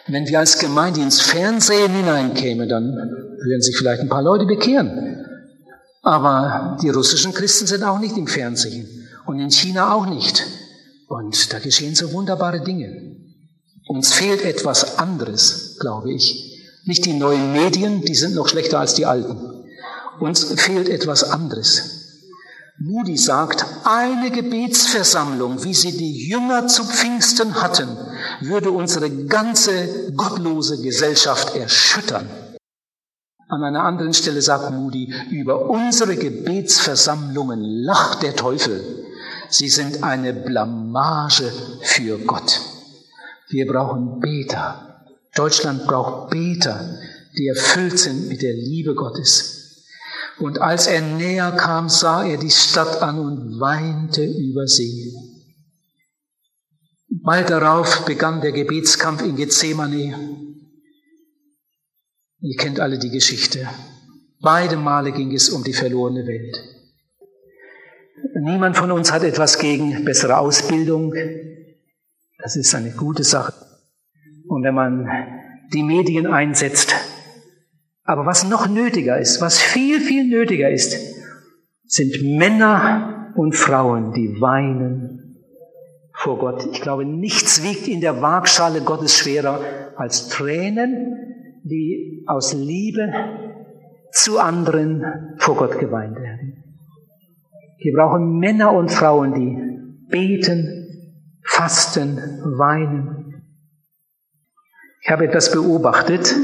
Wenn wir als Gemeinde ins Fernsehen hineinkämen, dann würden sich vielleicht ein paar Leute bekehren. Aber die russischen Christen sind auch nicht im Fernsehen und in China auch nicht. Und da geschehen so wunderbare Dinge. Uns fehlt etwas anderes, glaube ich. Nicht die neuen Medien, die sind noch schlechter als die alten. Uns fehlt etwas anderes. Moody sagt, eine Gebetsversammlung, wie sie die Jünger zu Pfingsten hatten, würde unsere ganze gottlose Gesellschaft erschüttern. An einer anderen Stelle sagt Moody, über unsere Gebetsversammlungen lacht der Teufel. Sie sind eine Blamage für Gott. Wir brauchen Beter. Deutschland braucht Beter, die erfüllt sind mit der Liebe Gottes. Und als er näher kam, sah er die Stadt an und weinte über sie. Bald darauf begann der Gebetskampf in Gethsemane. Ihr kennt alle die Geschichte. Beide Male ging es um die verlorene Welt. Niemand von uns hat etwas gegen bessere Ausbildung. Das ist eine gute Sache. Und wenn man die Medien einsetzt, aber was noch nötiger ist, was viel, viel nötiger ist, sind Männer und Frauen, die weinen vor Gott. Ich glaube, nichts wiegt in der Waagschale Gottes schwerer als Tränen die aus Liebe zu anderen vor Gott geweint werden. Wir brauchen Männer und Frauen, die beten, fasten, weinen. Ich habe etwas beobachtet.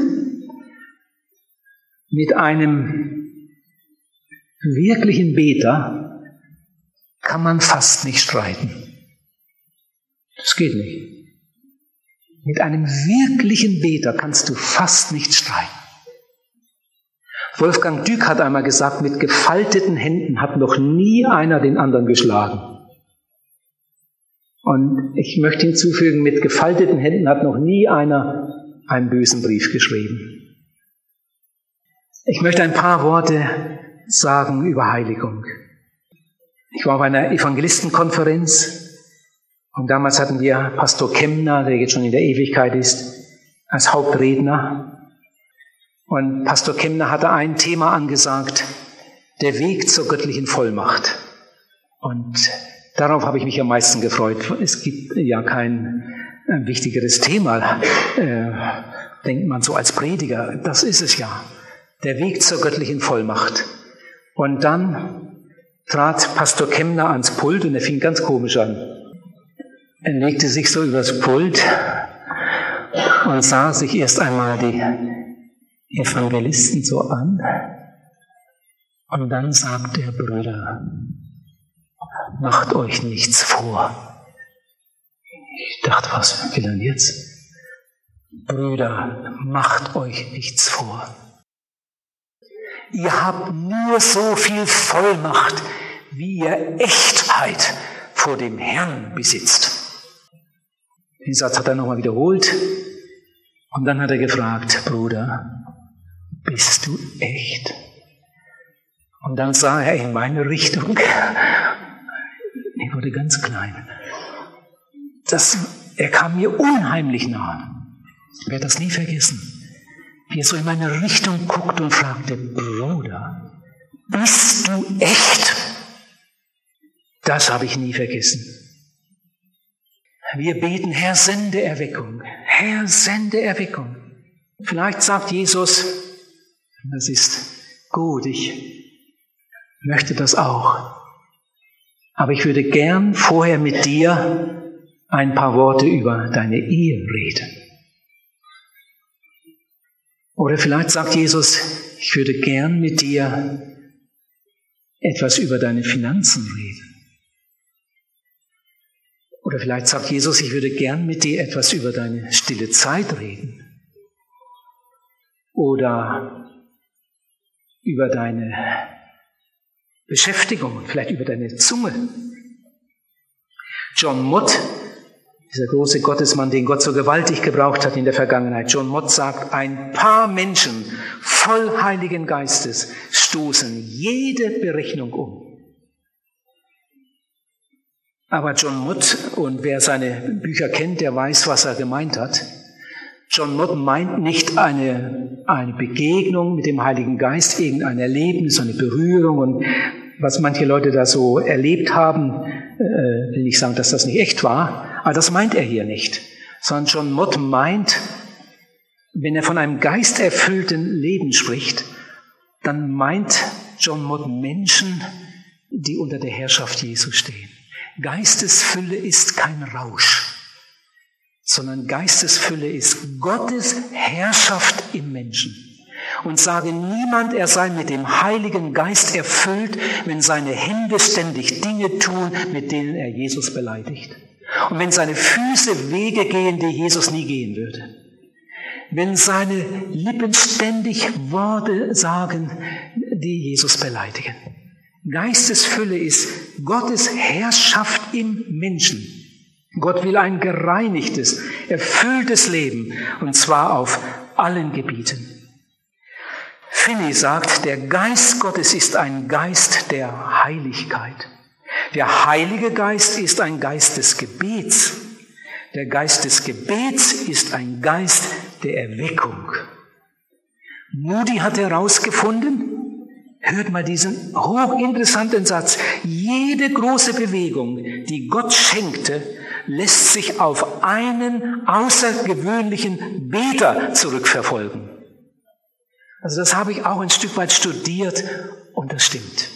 Mit einem wirklichen Beter kann man fast nicht streiten. Das geht nicht. Mit einem wirklichen Beter kannst du fast nicht streiten. Wolfgang Dück hat einmal gesagt, mit gefalteten Händen hat noch nie einer den anderen geschlagen. Und ich möchte hinzufügen, mit gefalteten Händen hat noch nie einer einen bösen Brief geschrieben. Ich möchte ein paar Worte sagen über Heiligung. Ich war auf einer Evangelistenkonferenz und damals hatten wir Pastor Kemner, der jetzt schon in der Ewigkeit ist, als Hauptredner. Und Pastor Kemner hatte ein Thema angesagt, der Weg zur göttlichen Vollmacht. Und darauf habe ich mich am meisten gefreut. Es gibt ja kein äh, wichtigeres Thema, äh, denkt man so als Prediger. Das ist es ja. Der Weg zur göttlichen Vollmacht. Und dann trat Pastor Kemner ans Pult und er fing ganz komisch an. Er legte sich so übers Pult und sah sich erst einmal die, Evangelisten so an. Und dann sagt der Bruder, macht euch nichts vor. Ich dachte, was will er jetzt? Brüder, macht euch nichts vor. Ihr habt nur so viel Vollmacht, wie ihr Echtheit vor dem Herrn besitzt. Den Satz hat er nochmal wiederholt. Und dann hat er gefragt, Bruder, bist du echt? Und dann sah er in meine Richtung. Ich wurde ganz klein. Das, er kam mir unheimlich nah. Ich werde das nie vergessen. Wie er so in meine Richtung guckt und fragte, Bruder, bist du echt? Das habe ich nie vergessen. Wir beten, Herr, sende Erweckung. Herr, sende Erweckung. Vielleicht sagt Jesus, das ist gut, ich möchte das auch. Aber ich würde gern vorher mit dir ein paar Worte über deine Ehe reden. Oder vielleicht sagt Jesus, ich würde gern mit dir etwas über deine Finanzen reden. Oder vielleicht sagt Jesus, ich würde gern mit dir etwas über deine stille Zeit reden. Oder über deine Beschäftigung, vielleicht über deine Zunge. John Mott, dieser große Gottesmann, den Gott so gewaltig gebraucht hat in der Vergangenheit, John Mott sagt, ein paar Menschen voll Heiligen Geistes stoßen jede Berechnung um. Aber John Mott, und wer seine Bücher kennt, der weiß, was er gemeint hat. John Mott meint nicht eine, eine Begegnung mit dem Heiligen Geist, irgendein Erlebnis, eine Berührung und was manche Leute da so erlebt haben, äh, will ich sagen, dass das nicht echt war, aber das meint er hier nicht, sondern John Mott meint, wenn er von einem geisterfüllten Leben spricht, dann meint John Mott Menschen, die unter der Herrschaft Jesu stehen. Geistesfülle ist kein Rausch, sondern Geistesfülle ist Gottes Herrschaft im Menschen. Und sage niemand, er sei mit dem Heiligen Geist erfüllt, wenn seine Hände ständig Dinge tun, mit denen er Jesus beleidigt. Und wenn seine Füße Wege gehen, die Jesus nie gehen würde. Wenn seine Lippen ständig Worte sagen, die Jesus beleidigen. Geistesfülle ist Gottes Herrschaft im Menschen. Gott will ein gereinigtes, erfülltes Leben und zwar auf allen Gebieten. Finney sagt, der Geist Gottes ist ein Geist der Heiligkeit. Der Heilige Geist ist ein Geist des Gebets. Der Geist des Gebets ist ein Geist der Erweckung. Moody hat herausgefunden, Hört mal diesen hochinteressanten Satz. Jede große Bewegung, die Gott schenkte, lässt sich auf einen außergewöhnlichen Beter zurückverfolgen. Also das habe ich auch ein Stück weit studiert und das stimmt.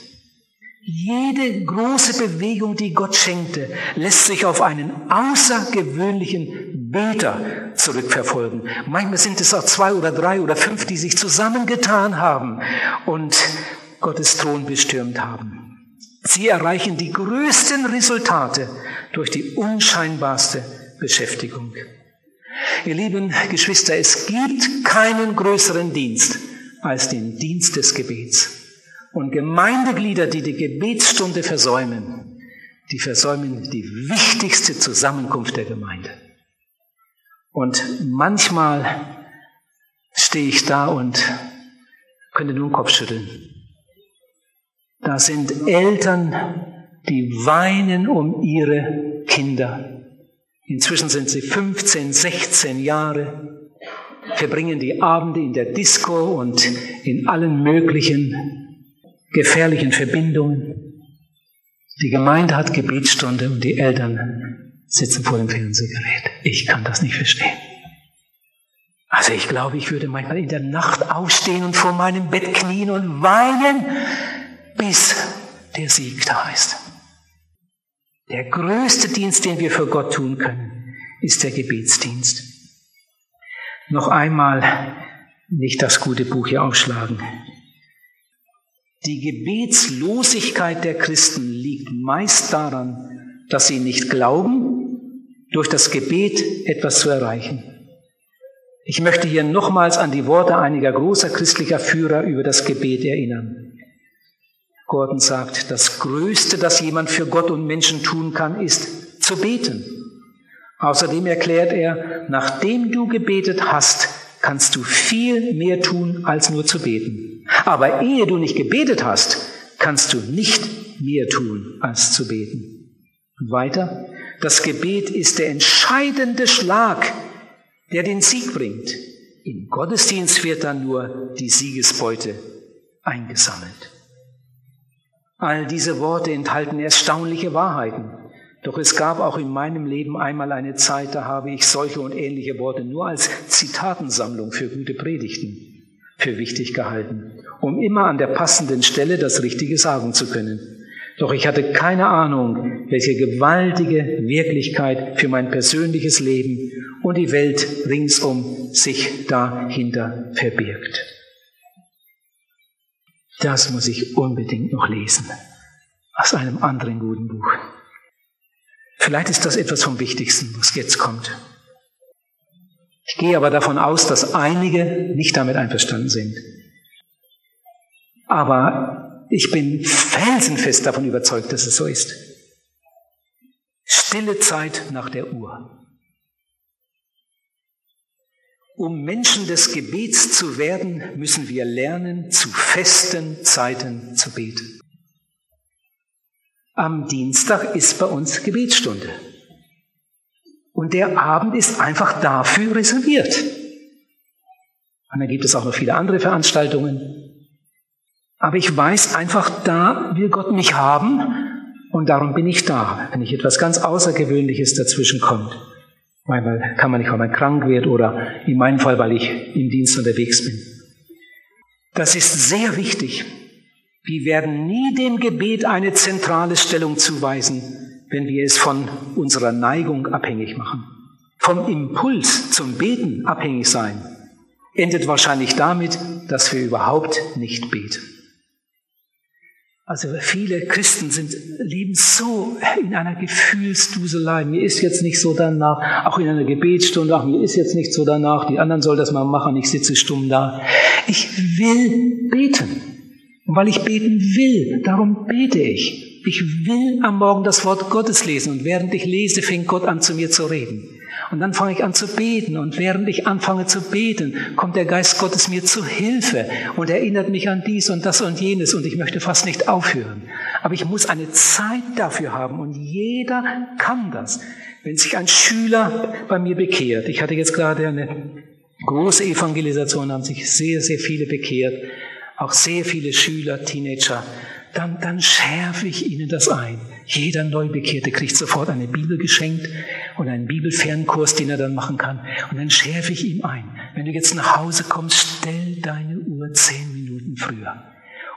Jede große Bewegung, die Gott schenkte, lässt sich auf einen außergewöhnlichen Beter zurückverfolgen. Manchmal sind es auch zwei oder drei oder fünf, die sich zusammengetan haben und Gottes Thron bestürmt haben. Sie erreichen die größten Resultate durch die unscheinbarste Beschäftigung. Ihr lieben Geschwister, es gibt keinen größeren Dienst als den Dienst des Gebets. Und Gemeindeglieder, die die Gebetsstunde versäumen, die versäumen die wichtigste Zusammenkunft der Gemeinde. Und manchmal stehe ich da und könnte nur den Kopf schütteln. Da sind Eltern, die weinen um ihre Kinder. Inzwischen sind sie 15, 16 Jahre, verbringen die Abende in der Disco und in allen möglichen gefährlichen Verbindungen. Die Gemeinde hat Gebetsstunde und die Eltern sitzen vor dem Fernsehgerät. Ich kann das nicht verstehen. Also ich glaube, ich würde manchmal in der Nacht aufstehen und vor meinem Bett knien und weinen, bis der Sieg da ist. Der größte Dienst, den wir für Gott tun können, ist der Gebetsdienst. Noch einmal, nicht das gute Buch hier aufschlagen. Die Gebetslosigkeit der Christen liegt meist daran, dass sie nicht glauben, durch das Gebet etwas zu erreichen. Ich möchte hier nochmals an die Worte einiger großer christlicher Führer über das Gebet erinnern. Gordon sagt, das Größte, das jemand für Gott und Menschen tun kann, ist zu beten. Außerdem erklärt er, nachdem du gebetet hast, kannst du viel mehr tun, als nur zu beten. Aber ehe du nicht gebetet hast, kannst du nicht mehr tun, als zu beten. Und weiter, das Gebet ist der entscheidende Schlag, der den Sieg bringt. Im Gottesdienst wird dann nur die Siegesbeute eingesammelt. All diese Worte enthalten erstaunliche Wahrheiten. Doch es gab auch in meinem Leben einmal eine Zeit, da habe ich solche und ähnliche Worte nur als Zitatensammlung für gute Predigten für wichtig gehalten, um immer an der passenden Stelle das Richtige sagen zu können. Doch ich hatte keine Ahnung, welche gewaltige Wirklichkeit für mein persönliches Leben und die Welt ringsum sich dahinter verbirgt. Das muss ich unbedingt noch lesen aus einem anderen guten Buch. Vielleicht ist das etwas vom Wichtigsten, was jetzt kommt. Ich gehe aber davon aus, dass einige nicht damit einverstanden sind. Aber ich bin felsenfest davon überzeugt, dass es so ist. Stille Zeit nach der Uhr. Um Menschen des Gebets zu werden, müssen wir lernen, zu festen Zeiten zu beten. Am Dienstag ist bei uns Gebetsstunde. Und der Abend ist einfach dafür reserviert. Und dann gibt es auch noch viele andere Veranstaltungen. Aber ich weiß einfach, da will Gott mich haben und darum bin ich da, wenn nicht etwas ganz Außergewöhnliches dazwischen kommt. Manchmal kann man nicht, weil man krank wird oder in meinem Fall, weil ich im Dienst unterwegs bin. Das ist sehr wichtig, wir werden nie dem Gebet eine zentrale Stellung zuweisen, wenn wir es von unserer Neigung abhängig machen. Vom Impuls zum Beten abhängig sein endet wahrscheinlich damit, dass wir überhaupt nicht beten. Also viele Christen sind, leben so in einer Gefühlsduselei. Mir ist jetzt nicht so danach, auch in einer Gebetsstunde, ach, mir ist jetzt nicht so danach, die anderen soll das mal machen, ich sitze stumm da. Ich will beten. Und weil ich beten will, darum bete ich. Ich will am Morgen das Wort Gottes lesen und während ich lese, fängt Gott an zu mir zu reden. Und dann fange ich an zu beten und während ich anfange zu beten, kommt der Geist Gottes mir zu Hilfe und erinnert mich an dies und das und jenes und ich möchte fast nicht aufhören. Aber ich muss eine Zeit dafür haben und jeder kann das. Wenn sich ein Schüler bei mir bekehrt, ich hatte jetzt gerade eine große Evangelisation, haben sich sehr, sehr viele bekehrt auch sehr viele Schüler, Teenager, dann, dann schärfe ich ihnen das ein. Jeder Neubekehrte kriegt sofort eine Bibel geschenkt und einen Bibelfernkurs, den er dann machen kann. Und dann schärfe ich ihm ein. Wenn du jetzt nach Hause kommst, stell deine Uhr zehn Minuten früher.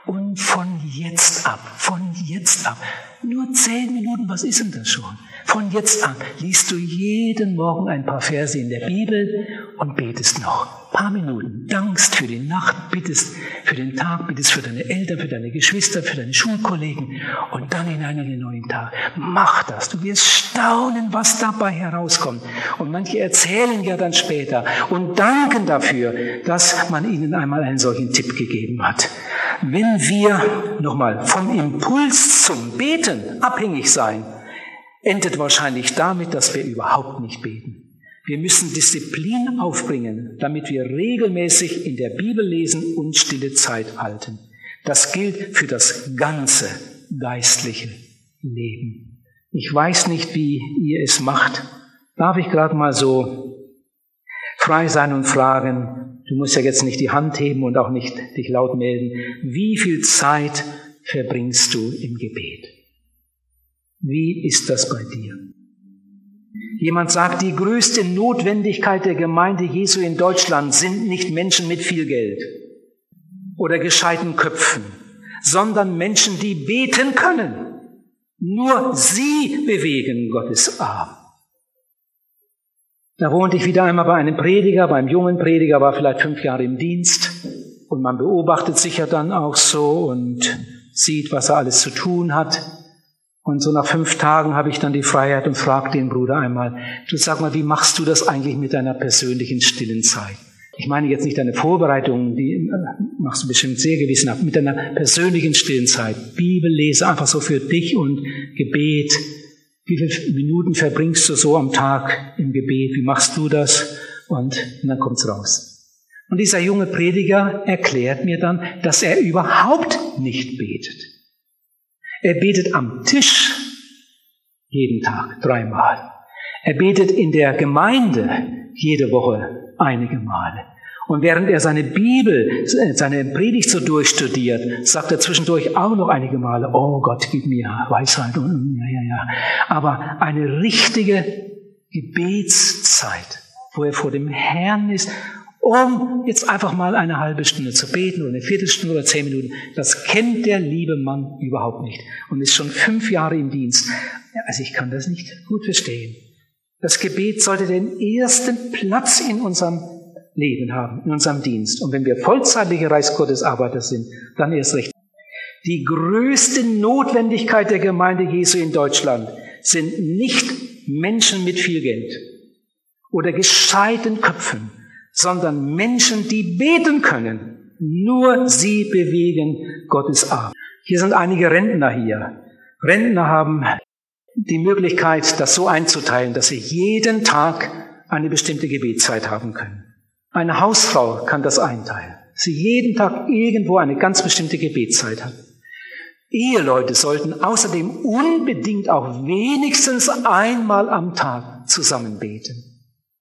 Und von jetzt ab, von jetzt ab, nur zehn Minuten, was ist denn das schon? Von jetzt an liest du jeden Morgen ein paar Verse in der Bibel und betest noch. Paar Minuten. Dankst für die Nacht, bittest für den Tag, bittest für deine Eltern, für deine Geschwister, für deine Schulkollegen und dann in einen neuen Tag. Mach das. Du wirst staunen, was dabei herauskommt. Und manche erzählen ja dann später und danken dafür, dass man ihnen einmal einen solchen Tipp gegeben hat. Wenn wir, nochmal, vom Impuls zum Beten abhängig sein, endet wahrscheinlich damit, dass wir überhaupt nicht beten. Wir müssen Disziplin aufbringen, damit wir regelmäßig in der Bibel lesen und stille Zeit halten. Das gilt für das ganze geistliche Leben. Ich weiß nicht, wie ihr es macht. Darf ich gerade mal so frei sein und fragen, du musst ja jetzt nicht die Hand heben und auch nicht dich laut melden, wie viel Zeit verbringst du im Gebet? Wie ist das bei dir? Jemand sagt, die größte Notwendigkeit der Gemeinde Jesu in Deutschland sind nicht Menschen mit viel Geld oder gescheiten Köpfen, sondern Menschen, die beten können. Nur sie bewegen Gottes Arm. Da wohnte ich wieder einmal bei einem Prediger, beim jungen Prediger, war vielleicht fünf Jahre im Dienst. Und man beobachtet sich ja dann auch so und sieht, was er alles zu tun hat. Und so nach fünf Tagen habe ich dann die Freiheit und frage den Bruder einmal, du sag mal, wie machst du das eigentlich mit deiner persönlichen stillen Zeit? Ich meine jetzt nicht deine Vorbereitungen, die äh, machst du bestimmt sehr gewissenhaft, mit deiner persönlichen stillen Zeit. Bibellese einfach so für dich und Gebet. Wie viele Minuten verbringst du so am Tag im Gebet? Wie machst du das? Und, und dann kommt's raus. Und dieser junge Prediger erklärt mir dann, dass er überhaupt nicht betet. Er betet am Tisch jeden Tag dreimal. Er betet in der Gemeinde jede Woche einige Male. Und während er seine Bibel, seine Predigt so durchstudiert, sagt er zwischendurch auch noch einige Male, oh Gott, gib mir Weisheit und ja, ja, ja. Aber eine richtige Gebetszeit, wo er vor dem Herrn ist, um jetzt einfach mal eine halbe Stunde zu beten oder eine Viertelstunde oder zehn Minuten, das kennt der liebe Mann überhaupt nicht und ist schon fünf Jahre im Dienst. Also ich kann das nicht gut verstehen. Das Gebet sollte den ersten Platz in unserem Leben haben, in unserem Dienst. Und wenn wir vollzeitliche Reichsgottesarbeiter sind, dann erst recht. Die größte Notwendigkeit der Gemeinde Jesu in Deutschland sind nicht Menschen mit viel Geld oder gescheiten Köpfen, sondern Menschen, die beten können. Nur sie bewegen Gottes Arm. Hier sind einige Rentner hier. Rentner haben die Möglichkeit, das so einzuteilen, dass sie jeden Tag eine bestimmte Gebetszeit haben können. Eine Hausfrau kann das einteilen. Sie jeden Tag irgendwo eine ganz bestimmte Gebetszeit hat. Eheleute sollten außerdem unbedingt auch wenigstens einmal am Tag zusammen beten.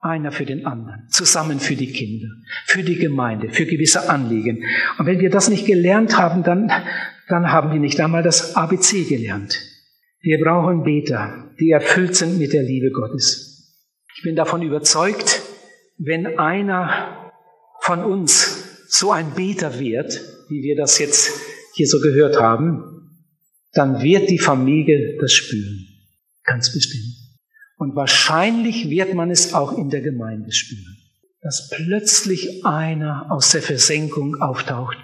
Einer für den anderen, zusammen für die Kinder, für die Gemeinde, für gewisse Anliegen. Und wenn wir das nicht gelernt haben, dann, dann haben wir nicht einmal das ABC gelernt. Wir brauchen Beter, die erfüllt sind mit der Liebe Gottes. Ich bin davon überzeugt, wenn einer von uns so ein Beter wird, wie wir das jetzt hier so gehört haben, dann wird die Familie das spüren. Ganz bestimmt. Und wahrscheinlich wird man es auch in der Gemeinde spüren, dass plötzlich einer aus der Versenkung auftaucht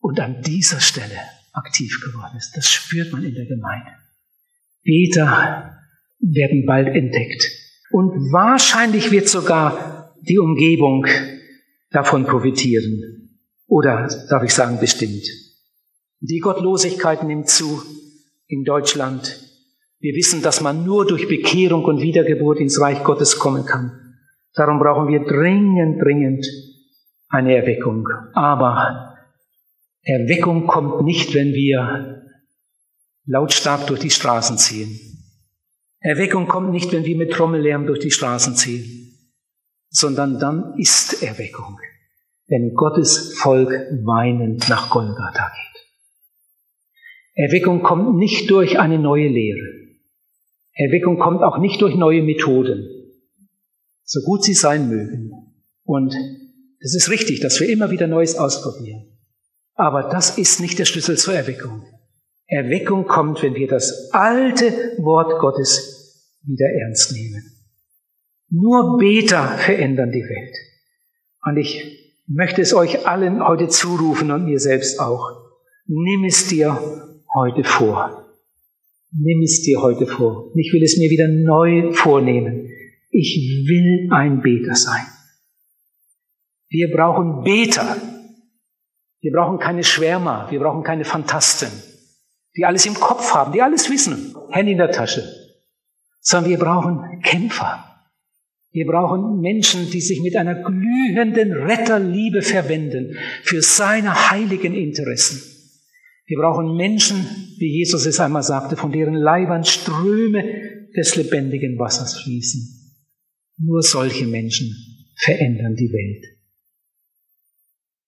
und an dieser Stelle aktiv geworden ist. Das spürt man in der Gemeinde. Beter werden bald entdeckt. Und wahrscheinlich wird sogar die Umgebung davon profitieren. Oder darf ich sagen, bestimmt. Die Gottlosigkeit nimmt zu in Deutschland. Wir wissen, dass man nur durch Bekehrung und Wiedergeburt ins Reich Gottes kommen kann. Darum brauchen wir dringend, dringend eine Erweckung. Aber Erweckung kommt nicht, wenn wir lautstark durch die Straßen ziehen. Erweckung kommt nicht, wenn wir mit Trommellärm durch die Straßen ziehen sondern dann ist Erweckung, wenn Gottes Volk weinend nach Golgatha geht. Erweckung kommt nicht durch eine neue Lehre. Erweckung kommt auch nicht durch neue Methoden, so gut sie sein mögen. Und es ist richtig, dass wir immer wieder Neues ausprobieren. Aber das ist nicht der Schlüssel zur Erweckung. Erweckung kommt, wenn wir das alte Wort Gottes wieder ernst nehmen. Nur Beter verändern die Welt. Und ich möchte es euch allen heute zurufen und mir selbst auch. Nimm es dir heute vor. Nimm es dir heute vor. Ich will es mir wieder neu vornehmen. Ich will ein Beter sein. Wir brauchen Beter. Wir brauchen keine Schwärmer. Wir brauchen keine Fantasten, die alles im Kopf haben, die alles wissen. Handy in der Tasche. Sondern wir brauchen Kämpfer. Wir brauchen Menschen, die sich mit einer glühenden Retterliebe verwenden für seine heiligen Interessen. Wir brauchen Menschen, wie Jesus es einmal sagte, von deren Leibern Ströme des lebendigen Wassers fließen. Nur solche Menschen verändern die Welt.